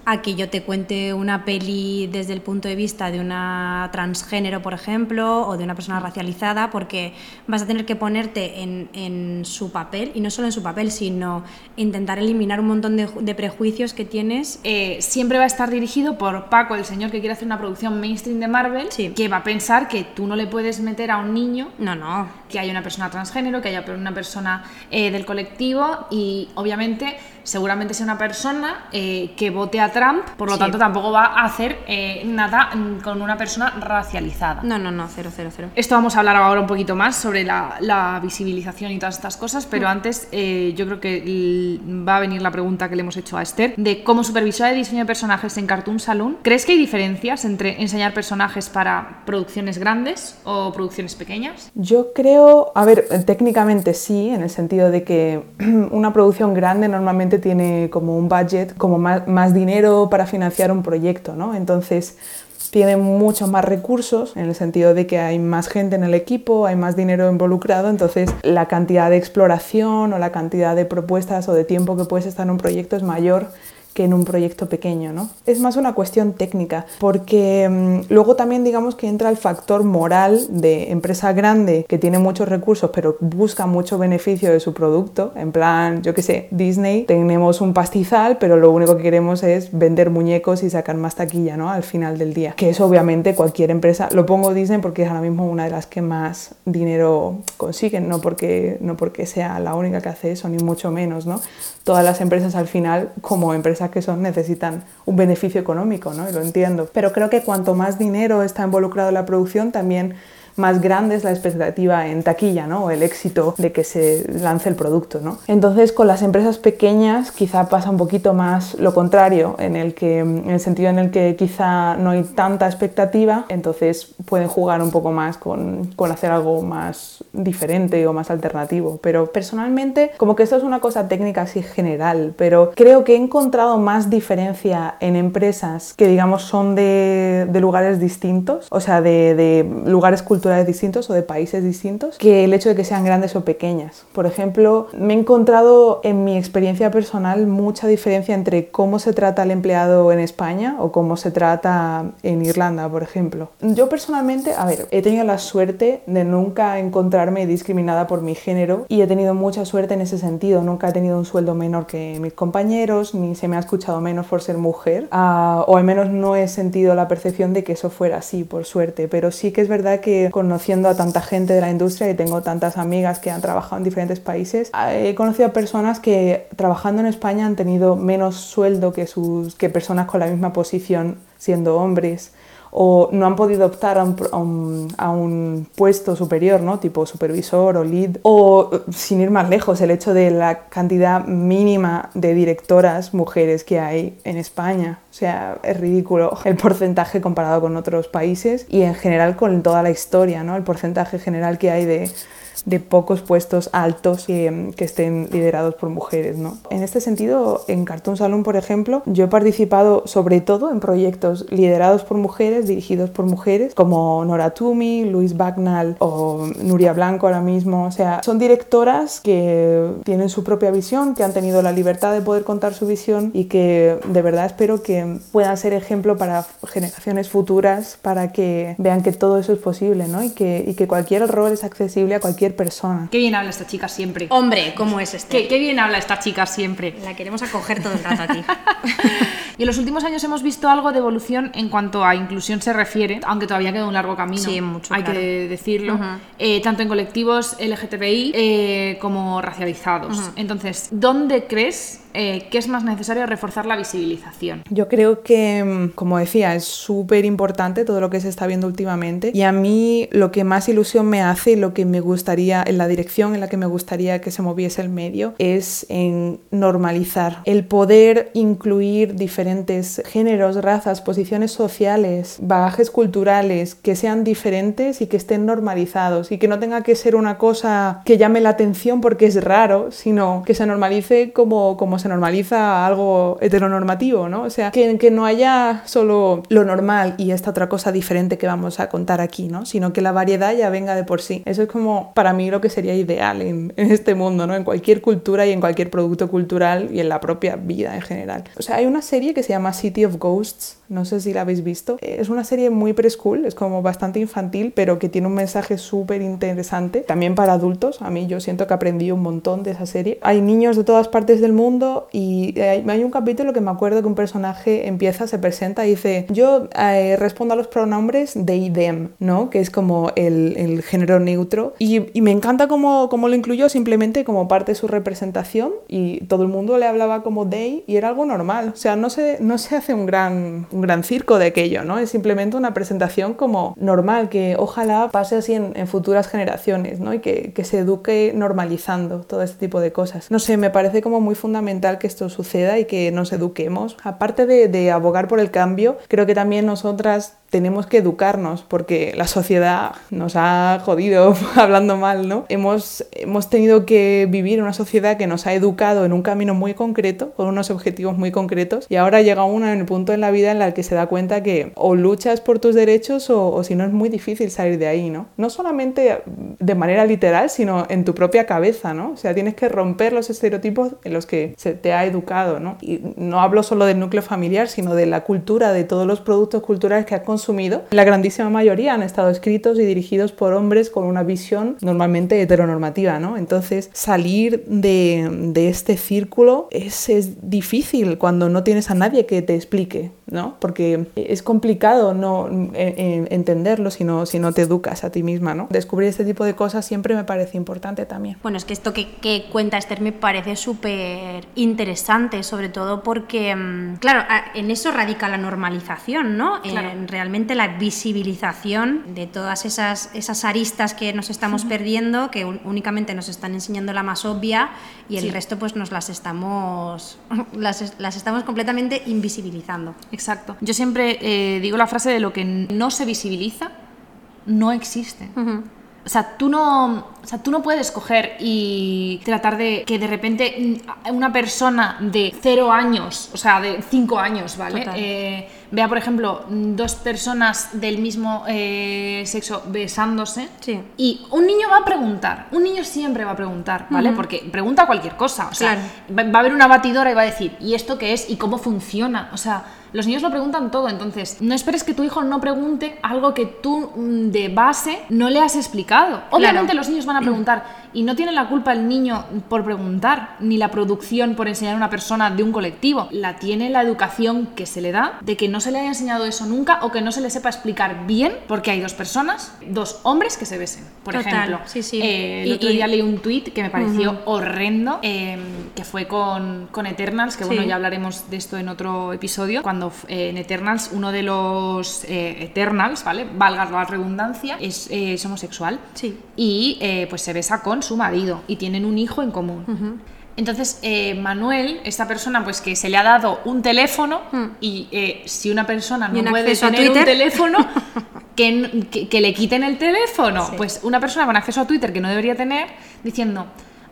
[SPEAKER 2] a que yo te cuente una peli desde el punto de vista de una transgénero, por ejemplo, o de una persona racializada, porque vas a tener que ponerte en, en su papel, y no solo en su papel, sino intentar eliminar un montón de, de prejuicios que tienes.
[SPEAKER 1] Eh, siempre va a estar dirigido por Paco, el señor que quiere hacer una producción mainstream de Marvel,
[SPEAKER 2] Sí.
[SPEAKER 1] que va a pensar que tú no le puedes meter a un niño
[SPEAKER 2] No, no,
[SPEAKER 1] que haya una persona transgénero, que haya una persona eh, del colectivo y obviamente seguramente sea una persona eh, que vote a Trump, por lo
[SPEAKER 2] Sí.
[SPEAKER 1] tanto tampoco va a hacer eh, nada mm, con una persona racializada.
[SPEAKER 2] no, no, no, cero, cero, cero.
[SPEAKER 1] Esto vamos a hablar ahora un poquito más sobre la, la visibilización y todas estas cosas,
[SPEAKER 2] Mm.
[SPEAKER 1] pero antes eh, yo creo que va a venir la pregunta que le hemos hecho a Esther de como supervisora de diseño de personajes en Cartoon Saloon, ¿crees que hay diferencias entre enseñar personajes para producciones grandes o producciones pequeñas?
[SPEAKER 5] Yo creo, a ver, técnicamente sí, en el sentido de que una producción grande normalmente tiene como un budget, como más, más dinero para financiar un proyecto, ¿no? Entonces tiene muchos más recursos en el sentido de que hay más gente en el equipo, hay más dinero involucrado, entonces la cantidad de exploración o la cantidad de propuestas o de tiempo que puedes estar en un proyecto es mayor que en un proyecto pequeño, ¿no? Es más una cuestión técnica, porque mm, luego también digamos que entra el factor moral de empresa grande que tiene muchos recursos pero busca mucho beneficio de su producto, en plan, yo qué sé, Disney, tenemos un pastizal, pero lo único que queremos es vender muñecos y sacar más taquilla, ¿no? Al final del día. Que eso obviamente cualquier empresa, lo pongo Disney porque es ahora mismo una de las que más dinero consiguen, no porque, no porque sea la única que hace eso, ni mucho menos, ¿no? Todas las empresas al final, como que son, necesitan un beneficio económico, ¿no? Y lo entiendo. Pero creo que cuanto más dinero está involucrado en la producción, también más grande es la expectativa en taquilla, ¿no? O el éxito de que se lance el producto, ¿no? Entonces, con las empresas pequeñas quizá pasa un poquito más lo contrario, en el que en el sentido en el que quizá no hay tanta expectativa, entonces pueden jugar un poco más con, con hacer algo más diferente o más alternativo. Pero personalmente, como que esto es una cosa técnica así general, pero creo que he encontrado más diferencia en empresas que digamos son de, de lugares distintos, o sea, de, de lugares culturales distintos o de países distintos, que el hecho de que sean grandes o pequeñas. Por ejemplo, me he encontrado en mi experiencia personal mucha diferencia entre cómo se trata al empleado en España o cómo se trata en Irlanda, por ejemplo. Yo personalmente, a ver, he tenido la suerte de nunca encontrarme discriminada por mi género y he tenido mucha suerte en ese sentido. Nunca he tenido un sueldo menor que mis compañeros, ni se me ha escuchado menos por ser mujer, ah, o al menos no he sentido la percepción de que eso fuera así, por suerte. Pero sí que es verdad que conociendo a tanta gente de la industria y tengo tantas amigas que han trabajado en diferentes países, ah, he conocido a personas que trabajando en España han tenido menos sueldo que, sus, que personas con la misma posición siendo hombres o no han podido optar a un, a un, puesto superior, ¿no? tipo supervisor o lead, o sin ir más lejos, el hecho de la cantidad mínima de directoras mujeres que hay en España. O sea, es ridículo el porcentaje comparado con otros países y en general con toda la historia, ¿no? el porcentaje general que hay de, de pocos puestos altos que, que, estén liderados por mujeres. ¿no? En este sentido, en Cartoon Saloon, por ejemplo, yo he participado sobre todo en proyectos liderados por mujeres, dirigidos por mujeres, como Nora Tumi, Luis Bagnall o Nuria Blanco ahora mismo. O sea, son directoras que tienen su propia visión, que han tenido la libertad de poder contar su visión y que de verdad espero que puedan ser ejemplo para generaciones futuras, para que vean que todo eso es posible ¿no? y, que, y que cualquier rol es accesible a cualquier persona.
[SPEAKER 1] Qué bien habla esta chica siempre.
[SPEAKER 2] Hombre, ¿cómo es este?
[SPEAKER 1] Qué, qué bien habla esta chica siempre.
[SPEAKER 2] La queremos acoger todo el rato a ti.
[SPEAKER 1] y en los últimos años hemos visto algo de evolución en cuanto a inclusión se refiere, aunque todavía queda un largo camino.
[SPEAKER 2] Sí, mucho,
[SPEAKER 1] Hay
[SPEAKER 2] claro.
[SPEAKER 1] que decirlo. Eh, tanto en colectivos LGTBI eh, como racializados. Entonces, ¿dónde crees eh, ¿qué es más necesario reforzar la visibilización?
[SPEAKER 5] Yo creo que, mm, como decía, es súper importante todo lo que se está viendo últimamente y a mí lo que más ilusión me hace y lo que me gustaría, en la dirección en la que me gustaría que se moviese el medio, es en normalizar el poder incluir diferentes géneros, razas, posiciones sociales, bagajes culturales que sean diferentes y que estén normalizados y que no tenga que ser una cosa que llame la atención porque es raro, sino que se normalice como, como se normaliza algo heteronormativo, ¿no? O sea, que, no haya solo lo normal y esta otra cosa diferente que vamos a contar aquí, ¿no? Sino que la variedad ya venga de por sí. Eso es como para mí lo que sería ideal en, en este mundo, ¿no? En cualquier cultura y en cualquier producto cultural y en la propia vida en general. O sea, hay una serie que se llama City of Ghosts, no sé si la habéis visto. Es una serie muy preschool, es como bastante infantil, pero que tiene un mensaje súper interesante, también para adultos. A mí yo siento que aprendí un montón de esa serie. Hay niños de todas partes del mundo y hay, un capítulo que me acuerdo que un personaje empieza, se presenta y dice, yo eh, respondo a los pronombres they y them, ¿no? Que es como el, el género neutro. Y, y, me encanta cómo, cómo lo incluyó simplemente como parte de su representación y todo el mundo le hablaba como they y era algo normal. O sea, no se, no se hace un gran, un gran circo de aquello, ¿no? Es simplemente una presentación como normal, que ojalá pase así en, futuras generaciones, ¿no? Y que, que se eduque normalizando todo este tipo de cosas. No sé, me parece como muy fundamental que esto suceda y que nos eduquemos. Aparte de abogar por el cambio, creo que también nosotras tenemos que educarnos porque la sociedad nos ha jodido hablando mal, ¿no? Hemos, hemos tenido que vivir en una sociedad que nos ha educado en un camino muy concreto, con unos objetivos muy concretos, y ahora llega uno en el punto en la vida en el que se da cuenta que o luchas por tus derechos o, o si no es muy difícil salir de ahí, ¿no? No solamente de manera literal, sino en tu propia cabeza, ¿no? O sea, tienes que romper los estereotipos en los que se te ha educado, ¿no? Y no hablo solo del núcleo familiar, sino de la cultura, de todos los productos culturales que has consumido. La grandísima mayoría han estado escritos y dirigidos por hombres con una visión normalmente heteronormativa, ¿no? Entonces, salir de, de este círculo es, es difícil cuando no tienes a nadie que te explique, ¿no? Porque es complicado no eh, entenderlo si no, si no te educas a ti misma, ¿no? Descubrir este tipo de cosas siempre me parece importante también.
[SPEAKER 2] Bueno, es que esto que, que cuenta Esther me parece súper interesante, sobre todo porque, mm, claro, en eso radica la normalización, ¿no?
[SPEAKER 1] Claro.
[SPEAKER 2] En realmente la visibilización de todas esas, esas aristas que nos estamos perdiendo, que únicamente nos están enseñando la más obvia y el
[SPEAKER 1] Sí.
[SPEAKER 2] resto pues nos las estamos, las, las estamos completamente invisibilizando.
[SPEAKER 1] Exacto. Yo siempre eh, digo la frase de lo que no se visibiliza, no existe. O sea, tú no, o sea, tú no puedes coger y tratar de que de repente una persona de cero años, o sea, de cinco años, ¿vale? Eh, vea, por ejemplo, dos personas del mismo eh, sexo besándose
[SPEAKER 2] Sí.
[SPEAKER 1] y un niño va a preguntar, un niño siempre va a preguntar, ¿vale? Porque pregunta cualquier cosa, o sea,
[SPEAKER 2] Claro.
[SPEAKER 1] va, va a haber una batidora y va a decir, ¿y esto qué es? ¿Y cómo funciona? O sea, los niños lo preguntan todo, entonces no esperes que tu hijo no pregunte algo que tú mm, de base no le has explicado. Obviamente los niños van a preguntar y no tiene la culpa el niño por preguntar, ni la producción por enseñar a una persona de un colectivo. La tiene la educación que se le da de que no se le haya enseñado eso nunca o que no se le sepa explicar bien porque hay dos personas, dos hombres que se besen, por
[SPEAKER 2] Total,
[SPEAKER 1] ejemplo.
[SPEAKER 2] sí, sí.
[SPEAKER 1] Eh, el
[SPEAKER 2] Y-
[SPEAKER 1] otro
[SPEAKER 2] y-
[SPEAKER 1] día leí un tuit que me pareció horrendo, eh, que fue con, con Eternals, que bueno,
[SPEAKER 2] Sí.
[SPEAKER 1] ya hablaremos de esto en otro episodio, cuando eh, en Eternals uno de los eh, Eternals, ¿vale? Valga la redundancia, es, eh, es homosexual
[SPEAKER 2] Sí.
[SPEAKER 1] y eh, pues se besa con su marido y tienen un hijo en común. Entonces, eh, Manuel, esta persona, pues que se le ha dado un teléfono y eh, si una persona no puede tener un teléfono, que, n- que- que le quiten el teléfono.
[SPEAKER 2] Sí.
[SPEAKER 1] Pues una persona con acceso a Twitter que no debería tener, diciendo,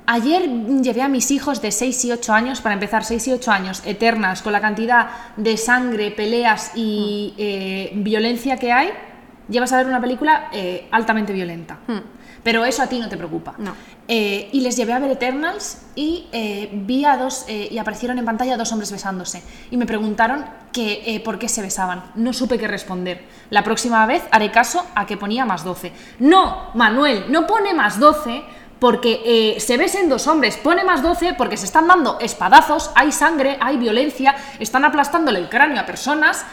[SPEAKER 1] ayer llevé a mis hijos de 6 y 8 años, para empezar, 6 y 8 años, eternas, con la cantidad de sangre, peleas y
[SPEAKER 2] Mm.
[SPEAKER 1] eh, violencia que hay, llevas a ver una película altamente violenta. Pero eso a ti no te preocupa.
[SPEAKER 2] No.
[SPEAKER 1] Eh, y les llevé a ver Eternals y eh, vi a dos, eh, y aparecieron en pantalla dos hombres besándose. Y me preguntaron que, por qué se besaban. No supe qué responder. La próxima vez haré caso a que ponía más 12. No, Manuel, no pone más 12 porque eh, se besen dos hombres. Pone más 12 porque se están dando espadazos, hay sangre, hay violencia, están aplastándole el cráneo a personas.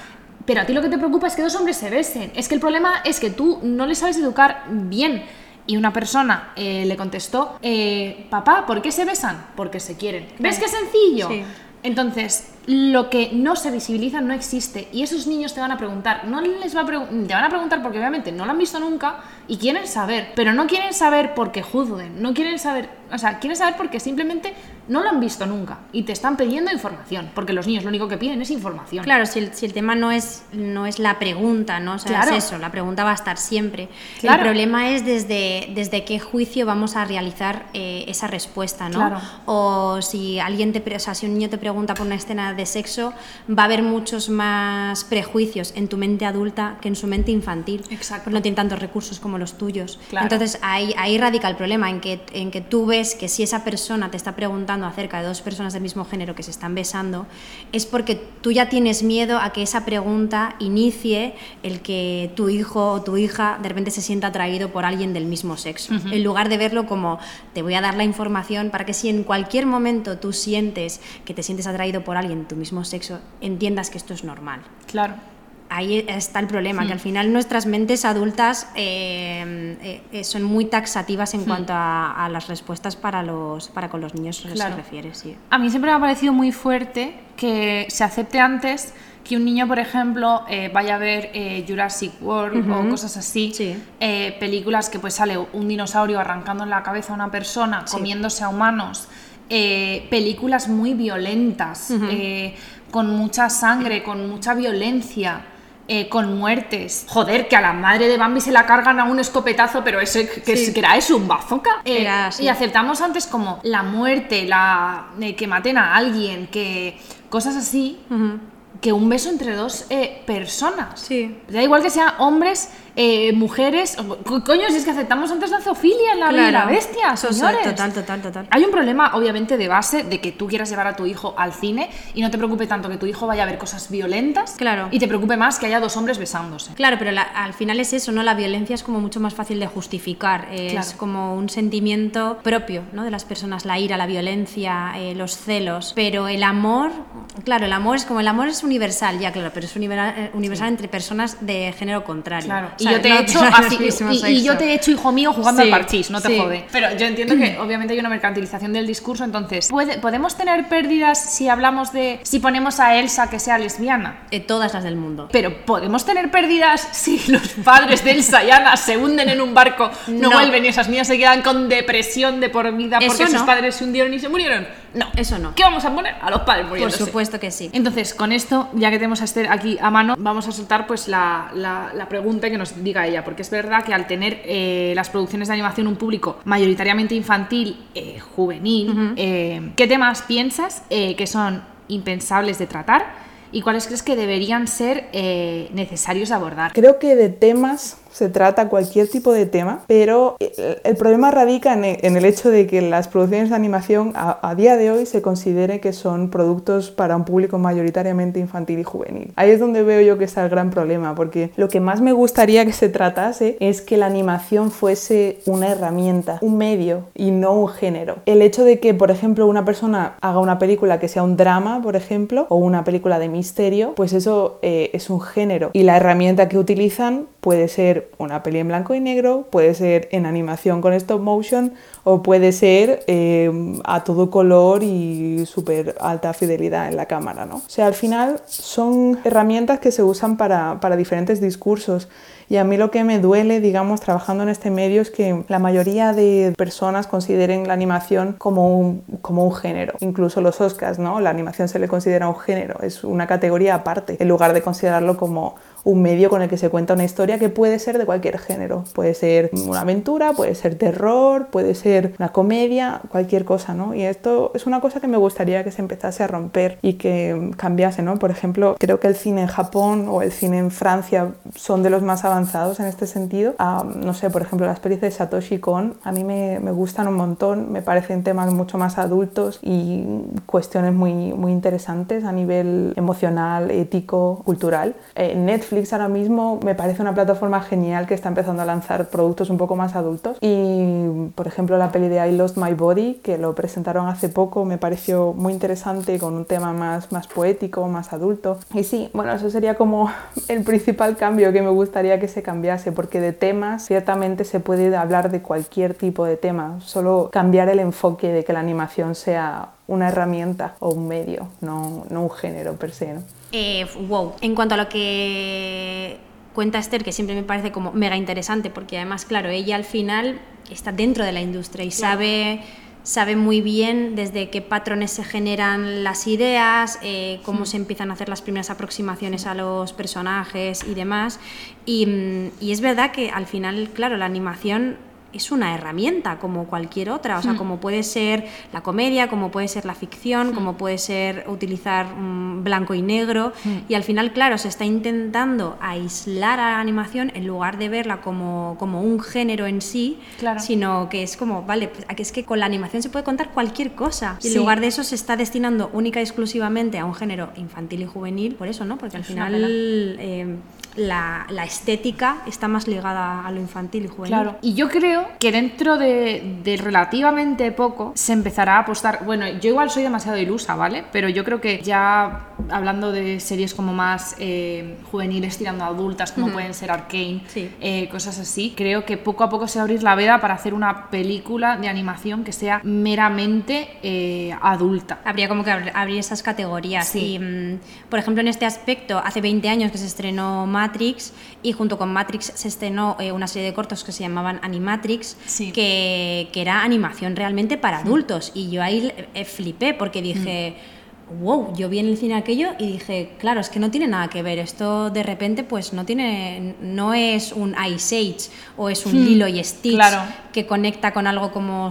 [SPEAKER 1] Pero a ti lo que te preocupa es que dos hombres se besen. Es que el problema es que tú no les sabes educar bien. Y una persona eh, le contestó, eh, papá, ¿por qué se besan? Porque se quieren. ¿Ves qué sencillo?
[SPEAKER 2] Sí.
[SPEAKER 1] Entonces, lo que no se visibiliza no existe y esos niños te van a preguntar, no les va a te van a preguntar porque obviamente no lo han visto nunca y quieren saber, pero no quieren saber porque juzguen, no quieren saber, o sea, quieren saber porque simplemente no lo han visto nunca y te están pidiendo información, porque los niños lo único que piden es información.
[SPEAKER 2] Claro, si el, si el tema no es, no es la pregunta, ¿no? O sea,
[SPEAKER 1] Claro.
[SPEAKER 2] es eso, la pregunta va a estar siempre.
[SPEAKER 1] Claro.
[SPEAKER 2] El problema es desde, desde qué juicio vamos a realizar eh, esa respuesta, ¿no?
[SPEAKER 1] Claro.
[SPEAKER 2] O si alguien te, o sea, si un niño te pregunta por una escena de sexo, va a haber muchos más prejuicios en tu mente adulta que en su mente infantil.
[SPEAKER 1] Exacto.
[SPEAKER 2] Porque no tiene tantos recursos como los tuyos.
[SPEAKER 1] Claro.
[SPEAKER 2] Entonces ahí, ahí radica el problema, en que, en que tú ves que si esa persona te está preguntando acerca de dos personas del mismo género que se están besando, es porque tú ya tienes miedo a que esa pregunta inicie el que tu hijo o tu hija de repente se sienta atraído por alguien del mismo sexo. En lugar de verlo como te voy a dar la información para que si en cualquier momento tú sientes que te sientes atraído por alguien de tu mismo sexo, entiendas que esto es normal
[SPEAKER 1] Claro.
[SPEAKER 2] Ahí está el problema, que al final nuestras mentes adultas eh, eh, eh, son muy taxativas en cuanto a, a las respuestas para, los, para con los niños
[SPEAKER 1] Claro.
[SPEAKER 2] se refiere. Sí.
[SPEAKER 1] A mí siempre me ha parecido muy fuerte que se acepte antes que un niño, por ejemplo, eh, vaya a ver eh, Jurassic World o cosas así,
[SPEAKER 2] Sí.
[SPEAKER 1] eh, películas que pues sale un dinosaurio arrancando en la cabeza a una persona, comiéndose a humanos, películas muy violentas, con mucha sangre, con mucha violencia. Eh, con muertes. Joder, que a la madre de Bambi se la cargan a un escopetazo, pero eso que,
[SPEAKER 2] Sí.
[SPEAKER 1] que era eso, un bazooka. Eh,
[SPEAKER 2] Era así.
[SPEAKER 1] y aceptamos antes como la muerte, la eh, que maten a alguien, que cosas así, que un beso entre dos eh, personas.
[SPEAKER 2] Sí.
[SPEAKER 1] Da igual que sean hombres, eh, mujeres. Coño, si es que aceptamos antes la zoofilia en la bestia, señores.
[SPEAKER 2] Total, total, total.
[SPEAKER 1] Hay un problema, obviamente, de base de que tú quieras llevar a tu hijo al cine y no te preocupe tanto que tu hijo vaya a ver cosas violentas.
[SPEAKER 2] Claro.
[SPEAKER 1] Y te preocupe más que haya dos hombres besándose.
[SPEAKER 2] Claro, pero la- al final es eso, ¿no? La violencia es como mucho más fácil de justificar. Es
[SPEAKER 1] Claro.
[SPEAKER 2] como un sentimiento propio, ¿no? De las personas, la ira, la violencia, eh, los celos. Pero el amor, claro, el amor es como el amor es universal, ya claro, pero es universal, eh, universal entre personas de género contrario.
[SPEAKER 1] Claro, y yo te
[SPEAKER 2] No
[SPEAKER 1] he hecho y, yo te he hecho hijo mío jugando
[SPEAKER 2] Sí,
[SPEAKER 1] al parchís, no te
[SPEAKER 2] sí.
[SPEAKER 1] jode. Pero yo entiendo que obviamente hay una mercantilización del discurso, entonces, ¿puede- ¿podemos tener pérdidas si hablamos de, si ponemos a Elsa que sea lesbiana?
[SPEAKER 2] Eh, todas las del mundo.
[SPEAKER 1] Pero ¿podemos tener pérdidas si los padres de Elsa y Ana se hunden en un barco, no,
[SPEAKER 2] No.
[SPEAKER 1] vuelven y esas niñas se quedan con depresión de por vida porque
[SPEAKER 2] Eso
[SPEAKER 1] sus
[SPEAKER 2] no.
[SPEAKER 1] padres se hundieron y se murieron? No.
[SPEAKER 2] Eso no.
[SPEAKER 1] ¿Qué vamos a poner? A los padres
[SPEAKER 2] Por supuesto que sí.
[SPEAKER 1] Entonces, con esto, ya que tenemos a Esther aquí a mano, vamos a soltar pues la, la- la pregunta que nos diga ella, porque es verdad que al tener eh, las producciones de animación un público mayoritariamente infantil, eh, juvenil, eh, ¿qué temas piensas eh, que son impensables de tratar y cuáles crees que deberían ser eh, necesarios de abordar?
[SPEAKER 5] Creo que de temas se trata cualquier tipo de tema, pero el, el problema radica en el, en el hecho de que las producciones de animación a, a día de hoy se considere que son productos para un público mayoritariamente infantil y juvenil. Ahí es donde veo yo que está el gran problema, porque lo que más me gustaría que se tratase es que la animación fuese una herramienta, un medio y no un género. El hecho de que, por ejemplo, una persona haga una película que sea un drama, por ejemplo, o una película de misterio, pues eso eh, es un género. Y la herramienta que utilizan puede ser una peli en blanco y negro, puede ser en animación con stop motion o puede ser eh, a todo color y súper alta fidelidad en la cámara, ¿no? O sea, al final son herramientas que se usan para, para diferentes discursos. Y a mí lo que me duele, digamos, trabajando en este medio es que la mayoría de personas consideren la animación como un, como un género. Incluso los Oscars, ¿no? La animación se le considera un género, es una categoría aparte, en lugar de considerarlo como un medio con el que se cuenta una historia que puede ser de cualquier género. Puede ser una aventura, puede ser terror, puede ser una comedia, cualquier cosa, ¿no? Y esto es una cosa que me gustaría que se empezase a romper y que cambiase, ¿no? Por ejemplo, creo que el cine en Japón o el cine en Francia son de los más avanzados en este sentido. Ah, no sé, por ejemplo, las pelis de Satoshi Kon a mí me, me gustan un montón, me parecen temas mucho más adultos y cuestiones muy, muy interesantes a nivel emocional, ético, cultural. Eh, Netflix Netflix ahora mismo me parece una plataforma genial que está empezando a lanzar productos un poco más adultos. Y, por ejemplo, la peli de I Lost My Body, que lo presentaron hace poco, me pareció muy interesante con un tema más, más poético, más adulto. Y sí, bueno, eso sería como el principal cambio que me gustaría que se cambiase, porque de temas ciertamente se puede hablar de cualquier tipo de tema, solo cambiar el enfoque de que la animación sea una herramienta o un medio, no, no un género per se.
[SPEAKER 2] Eh, wow. En cuanto a lo que cuenta Esther, que siempre me parece como mega interesante, porque además, claro, ella al final está dentro de la industria y sabe sabe muy bien desde qué patrones se generan las ideas, eh, cómo se empiezan a hacer las primeras aproximaciones a los personajes y demás. Y, mm, y es verdad que al final, claro, la animación es una herramienta como cualquier otra, o sea, como puede ser la comedia, como puede ser la ficción, como puede ser utilizar blanco y negro, y al final, claro, se está intentando aislar a la animación en lugar de verla como, como un género en sí, sino que es como, vale, pues, es que con la animación se puede contar cualquier cosa, y en lugar de eso se está destinando única y exclusivamente a un género infantil y juvenil, por eso, ¿no? Porque al final la, la, estética está más ligada a lo infantil y juvenil.
[SPEAKER 1] Claro, y yo creo que dentro de, de, relativamente poco se empezará a apostar. Bueno, yo igual soy demasiado ilusa, ¿vale? Pero yo creo que ya hablando de series como más eh, juveniles tirando a adultas, como pueden ser Arcane, eh, cosas así, creo que poco a poco se va a abrir la veda para hacer una película de animación que sea meramente eh, adulta.
[SPEAKER 2] Habría como que abrir esas categorías. Y, mm, por ejemplo, en este aspecto, hace 20 años que se estrenó Matrix y junto con Matrix se estrenó una serie de cortos que se llamaban Animatrix, que, que, era animación realmente para adultos. Y yo ahí flipé porque dije... Mm wow, yo vi en el cine aquello y dije, claro, es que no tiene nada que ver, esto de repente pues no tiene, no es un Ice Age o es un hmm, Lilo y Stitch que conecta con algo como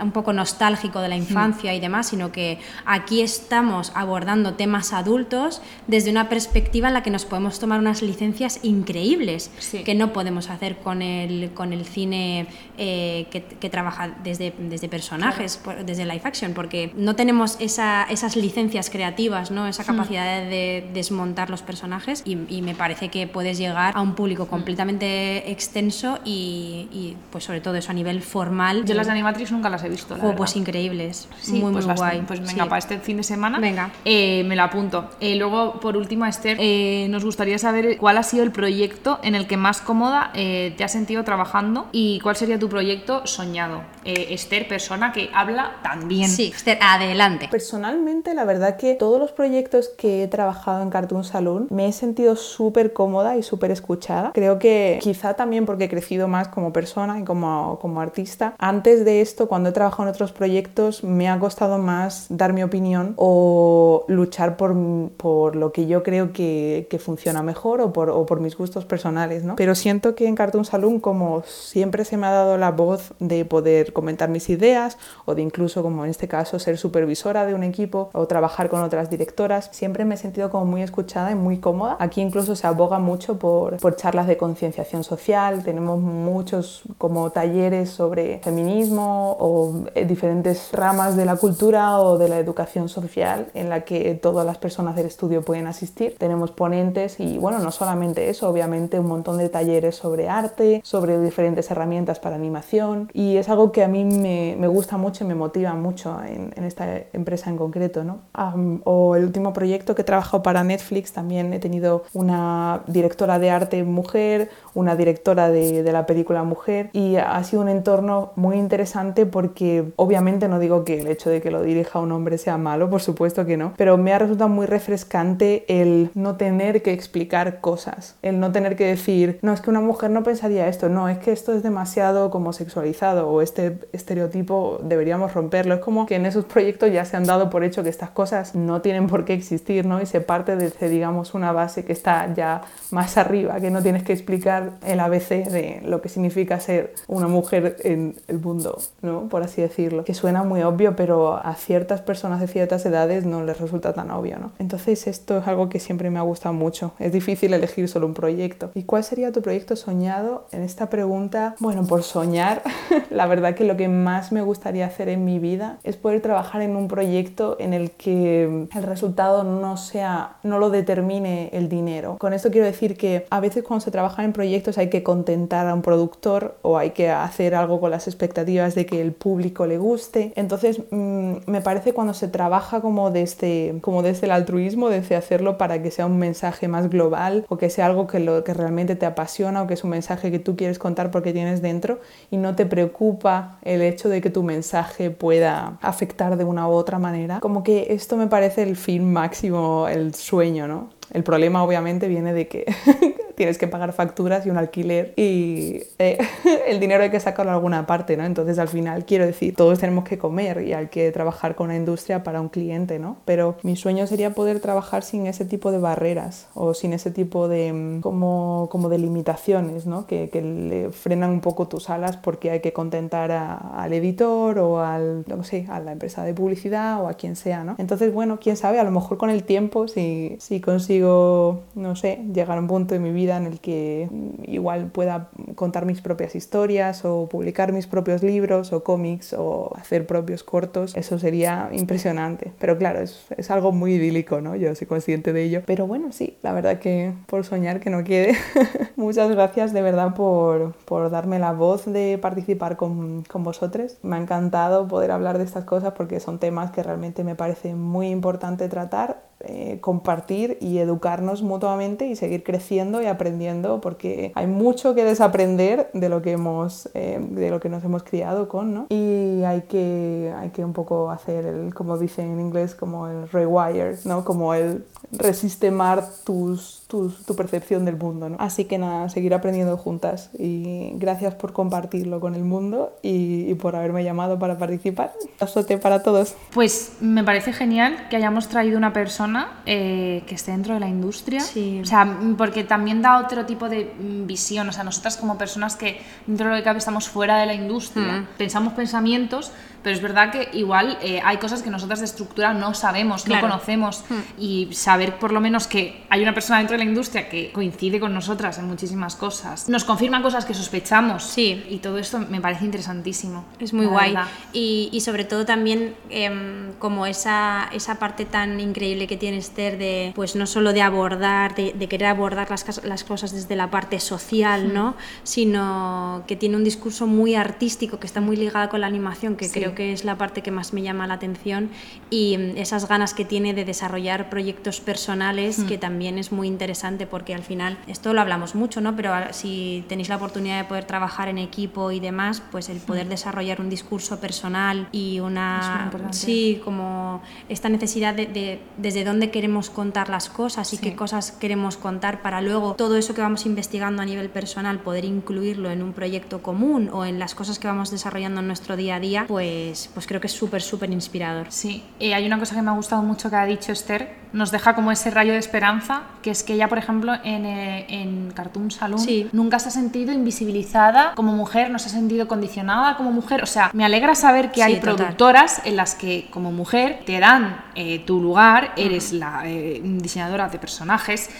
[SPEAKER 2] un poco nostálgico de la hmm. infancia y demás, sino que aquí estamos abordando temas adultos desde una perspectiva en la que nos podemos tomar unas licencias increíbles que no podemos hacer con el, con el cine eh, que, trabaja desde, desde personajes, desde live action, porque no tenemos esa, esas licencias creativas, ¿no? esa hmm. capacidad de desmontar los personajes y, me parece que puedes llegar a un público hmm. completamente extenso y, pues sobre todo eso a nivel formal.
[SPEAKER 1] Yo las de Animatrix nunca las he visto.
[SPEAKER 2] Oh, pues increíbles, muy pues muy guay.
[SPEAKER 1] Pues venga, para este fin de semana
[SPEAKER 2] venga.
[SPEAKER 1] Eh, me la apunto. Eh, luego, por último, Esther, eh, nos gustaría saber cuál ha sido el proyecto en el que más cómoda te has sentido trabajando y cuál sería tu proyecto soñado. Esther, persona que habla también.
[SPEAKER 2] Sí, Esther, adelante.
[SPEAKER 5] Personalmente, la verdad que todos los proyectos que he trabajado en Cartoon Saloon me he sentido súper cómoda y súper escuchada. Creo que quizá también porque he crecido más como persona y como, como artista. Antes de esto, cuando he trabajado en otros proyectos, me ha costado más dar mi opinión o luchar por, por lo que yo creo que, que funciona mejor o por, o por, mis gustos personales, ¿no? Pero siento que en Cartoon Saloon, como siempre se me ha dado la voz de poder comentar mis ideas o de incluso, como en este caso, ser supervisora de un equipo o trabajar con otras directoras. Siempre me he sentido como muy escuchada y muy cómoda. Aquí incluso se aboga mucho por, por charlas de concienciación social. Tenemos muchos como talleres sobre feminismo o eh, diferentes ramas de la cultura o de la educación social en la que todas las personas del estudio pueden asistir. Tenemos ponentes y bueno, no solamente eso, obviamente un montón de talleres sobre arte, sobre diferentes herramientas para animación y es algo que a mí me, me gusta mucho y me motiva mucho en, en esta empresa en concreto. ¿no? O el último proyecto que he trabajado para Netflix, también he tenido una directora de arte mujer, una directora de, de, la película mujer y ha sido un entorno muy interesante porque obviamente no digo que el hecho de que lo dirija un hombre sea malo, por supuesto que no, pero me ha resultado muy refrescante el no tener que explicar cosas, el no tener que decir, no, es que una mujer no pensaría esto, no, es que esto es demasiado como sexualizado o este estereotipo deberíamos romperlo. Es como que en esos proyectos ya se han dado por hecho que estas cosas no tienen por qué existir, ¿no? Y se parte desde, digamos, una base que está ya más arriba, que no tienes que explicar el ABC de lo que significa ser una mujer en el mundo, ¿no? Por así decirlo. Que suena muy obvio, pero a ciertas personas de ciertas edades no les resulta tan obvio, ¿no? Entonces esto es algo que siempre me ha gustado mucho. Es difícil elegir solo un proyecto. ¿Y cuál sería tu proyecto soñado? En esta pregunta, bueno, por soñar, la verdad que lo que más me gustaría hacer en mi vida es poder trabajar en un proyecto en el que el resultado no sea, no lo determine el dinero. Con esto quiero decir que a veces cuando se trabaja en proyectos hay que contentar a un productor o hay que hacer algo con las expectativas de que el público le guste. Entonces mm, me parece cuando se trabaja como desde, como desde el altruismo, desde hacerlo para que sea un mensaje más global o que sea algo que, lo, que realmente te apasiona o que es un mensaje que tú quieres contar porque tienes dentro y no te preocupa el hecho de que tu mensaje pueda afectar de una u otra manera. Como que esto me parece el fin máximo, el sueño, ¿no? El problema obviamente viene de que tienes que pagar facturas y un alquiler y eh, el dinero hay que sacarlo a alguna parte, ¿no? Entonces al final quiero decir, todos tenemos que comer y hay que trabajar con una industria para un cliente, ¿no? Pero mi sueño sería poder trabajar sin ese tipo de barreras o sin ese tipo de mm, como, como de limitaciones, ¿no? Que, que le frenan un poco tus alas porque hay que contentar a, al editor o al, no sé, a la empresa de publicidad o a quien sea, ¿no? Entonces, bueno, quién sabe, a lo mejor con el tiempo si, si consigo, no sé, llegar a un punto de mi vida en el que igual pueda contar mis propias historias o publicar mis propios libros o cómics o hacer propios cortos, eso sería impresionante. Pero claro, es, es algo muy idílico, ¿no? Yo soy consciente de ello. Pero bueno, sí, la verdad que por soñar que no quede. Muchas gracias de verdad por, por darme la voz de participar con, con vosotros. Me ha encantado poder hablar de estas cosas porque son temas que realmente me parece muy importante tratar eh, compartir y educarnos mutuamente y seguir creciendo y aprendiendo porque hay mucho que desaprender de lo que hemos eh, de lo que nos hemos criado con ¿no? y hay que hay que un poco hacer el como dicen en inglés como el rewire no como el resistemar tus, tu percepción del mundo ¿no? así que nada seguir aprendiendo juntas y gracias por compartirlo con el mundo y, y por haberme llamado para participar azote para todos
[SPEAKER 1] Pues me parece genial que hayamos traído una persona eh, que esté dentro de la industria.
[SPEAKER 2] Sí.
[SPEAKER 1] O sea, mm, porque también da otro tipo de mm, visión. O sea, nosotras como personas que dentro de lo que cabe estamos fuera de la industria,
[SPEAKER 2] Mm.
[SPEAKER 1] pensamos pensamientos, pero es verdad que igual eh, hay cosas que nosotras de estructura no sabemos,
[SPEAKER 2] Claro.
[SPEAKER 1] no conocemos.
[SPEAKER 2] Mm.
[SPEAKER 1] Y saber por lo menos que hay una persona dentro de la industria que coincide con nosotras en muchísimas cosas, nos confirma cosas que sospechamos.
[SPEAKER 2] Sí.
[SPEAKER 1] Y todo esto me parece interesantísimo.
[SPEAKER 2] Es muy guay. Y, y sobre todo también em, como esa, esa parte tan increíble que tiene Esther de, pues no solo de abordar, de, de querer abordar las, las cosas desde la parte social, ¿no? Sino que tiene un discurso muy artístico que está muy ligada con la animación, que
[SPEAKER 1] Sí.
[SPEAKER 2] creo que es la parte que más me llama la atención. Y em, esas ganas que tiene de desarrollar proyectos personales, que también es muy interesante porque al final, esto lo hablamos mucho, ¿no? Pero si tenéis la oportunidad de poder trabajar en equipo y demás, pues el poder desarrollar un discurso personal y una sí como esta necesidad de, de desde dónde queremos contar las cosas y
[SPEAKER 1] Sí.
[SPEAKER 2] qué cosas queremos contar para luego todo eso que vamos investigando a nivel personal poder incluirlo en un proyecto común o en las cosas que vamos desarrollando en nuestro día a día pues pues creo que es súper súper inspirador
[SPEAKER 1] Sí, eh, hay una cosa que me ha gustado mucho que ha dicho Esther, nos deja como ese rayo de esperanza, que es que ella, por ejemplo, en, eh, en Cartoon Saloon
[SPEAKER 2] Sí.
[SPEAKER 1] nunca se ha sentido invisibilizada como mujer, no se ha sentido condicionada como mujer. O sea, me alegra saber que
[SPEAKER 2] Sí,
[SPEAKER 1] hay
[SPEAKER 2] total.
[SPEAKER 1] productoras en las que como mujer te dan eh, tu lugar, eres la eh, diseñadora de personajes,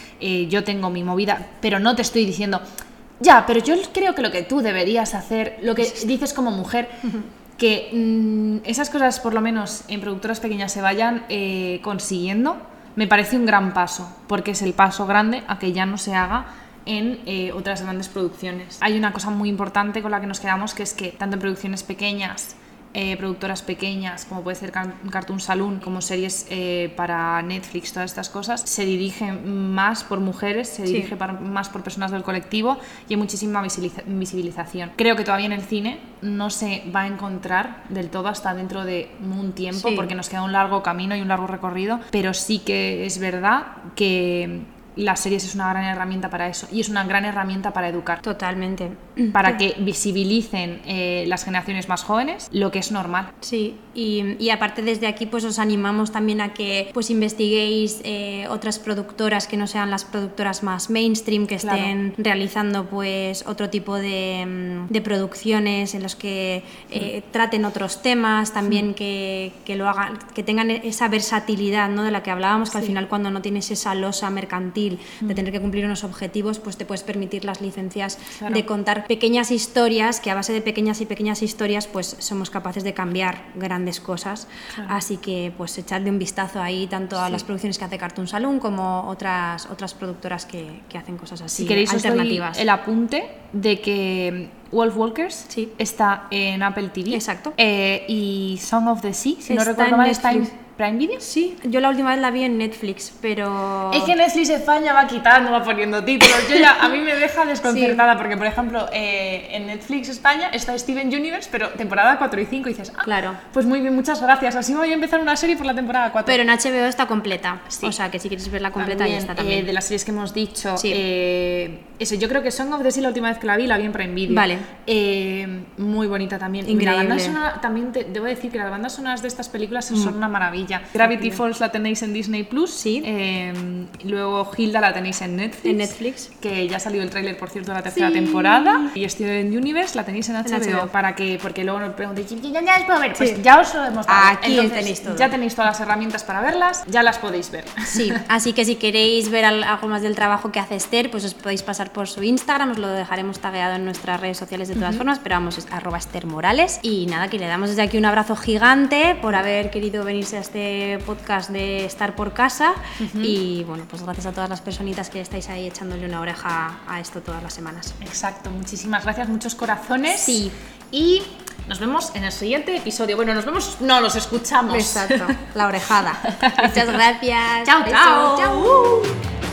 [SPEAKER 1] yo tengo mi movida, pero no te estoy diciendo... Ya, pero yo creo que lo que tú deberías hacer, lo que dices como mujer, que mm, esas cosas, por lo menos en productoras pequeñas, se vayan eh, consiguiendo, me parece un gran paso, porque es el paso grande a que ya no se haga en eh, otras grandes producciones. Hay una cosa muy importante con la que nos quedamos, que es que tanto en producciones pequeñas, eh, productoras pequeñas, como puede ser Car- Cartoon Saloon, como series eh, para Netflix, todas estas cosas, se dirigen más por mujeres, se
[SPEAKER 2] Sí.
[SPEAKER 1] dirige más por personas del colectivo y hay muchísima visibilización. Creo que todavía en el cine no se va a encontrar del todo hasta dentro de un tiempo,
[SPEAKER 2] Sí.
[SPEAKER 1] porque nos queda un largo camino y un largo recorrido, pero sí que es verdad que las series es una gran herramienta para eso y es una gran herramienta para educar.
[SPEAKER 2] Totalmente.
[SPEAKER 1] Para que visibilicen eh, las generaciones más jóvenes lo que es normal.
[SPEAKER 2] Sí, y, y aparte desde aquí pues os animamos también a que pues investiguéis eh, otras productoras que no sean las productoras más mainstream, que
[SPEAKER 1] Claro.
[SPEAKER 2] estén realizando pues otro tipo de, mm, de producciones en los que eh, traten otros temas, también que, que lo hagan, que tengan esa versatilidad ¿no? de la que hablábamos, que al final cuando no tienes esa losa mercantil de tener que cumplir unos objetivos, pues te puedes permitir las licencias
[SPEAKER 1] Claro.
[SPEAKER 2] de contar pequeñas historias, que a base de pequeñas y pequeñas historias pues somos capaces de cambiar grandes cosas. Así que pues echarle un vistazo ahí tanto a las producciones que hace Cartoon Saloon como otras, otras productoras que, que hacen cosas así
[SPEAKER 1] Si queréis os doy
[SPEAKER 2] alternativas.
[SPEAKER 1] el apunte de que Wolf Walkers
[SPEAKER 2] Sí.
[SPEAKER 1] está en Apple TV.
[SPEAKER 2] Exacto.
[SPEAKER 1] Eh, y Song of the Sea, si no recuerdo mal, está en. Prime Video.
[SPEAKER 2] Sí, yo la última vez la vi en Netflix, pero...
[SPEAKER 1] Es que Netflix España va quitando, va poniendo títulos. Yo ya, a mí me deja desconcertada porque, por ejemplo, eh, en Netflix España está Steven Universe, pero temporada 4 y 5 y dices, ah,
[SPEAKER 2] Claro.
[SPEAKER 1] pues muy bien, muchas gracias. Así voy a empezar una serie por la temporada 4.
[SPEAKER 2] Pero en HBO está completa.
[SPEAKER 1] Sí.
[SPEAKER 2] O sea, que si quieres verla completa
[SPEAKER 1] También,
[SPEAKER 2] ya está
[SPEAKER 1] eh,
[SPEAKER 2] también.
[SPEAKER 1] de las series que hemos dicho,
[SPEAKER 2] Sí.
[SPEAKER 1] eh, eso, yo creo que Song of the Sea la última vez que la vi, la vi en Prime Video.
[SPEAKER 2] Vale.
[SPEAKER 1] Eh, muy bonita también. Y
[SPEAKER 2] Increíble.
[SPEAKER 1] La banda sonora, también te- debo decir que las bandas sonoras de estas películas son una maravilla. Gravity Falls la tenéis en Disney Plus.
[SPEAKER 2] Mm. Sí.
[SPEAKER 1] Eh, luego Hilda la tenéis en Netflix.
[SPEAKER 2] En Netflix.
[SPEAKER 1] Que ya salió el tráiler, por cierto, de la tercera temporada. Y Steven Universe la tenéis en HBO.
[SPEAKER 2] HBO.
[SPEAKER 1] Para que, porque luego nos preguntéis, ¿ya, ya, puedo ver? Pues ya os lo hemos dado.
[SPEAKER 2] Aquí tenéis todo.
[SPEAKER 1] Ya tenéis todas las herramientas para verlas, ya las podéis ver.
[SPEAKER 2] Sí, así que si queréis ver al- algo más del trabajo que hace Esther, pues os podéis pasar por su Instagram, os lo dejaremos tagueado en nuestras redes sociales de todas formas, pero vamos, es arroba Esther Morales. Y nada, que le damos desde aquí un abrazo gigante por haber querido venirse a este podcast de estar por casa. Y bueno, pues gracias a todas las personitas que estáis ahí echándole una oreja a esto todas las semanas.
[SPEAKER 1] Exacto, muchísimas gracias, muchos corazones.
[SPEAKER 2] Sí.
[SPEAKER 1] Y nos vemos en el siguiente episodio. Bueno, nos vemos, no, nos escuchamos.
[SPEAKER 2] Exacto, la orejada. Muchas gracias.
[SPEAKER 1] Chao, chao.
[SPEAKER 2] Chao.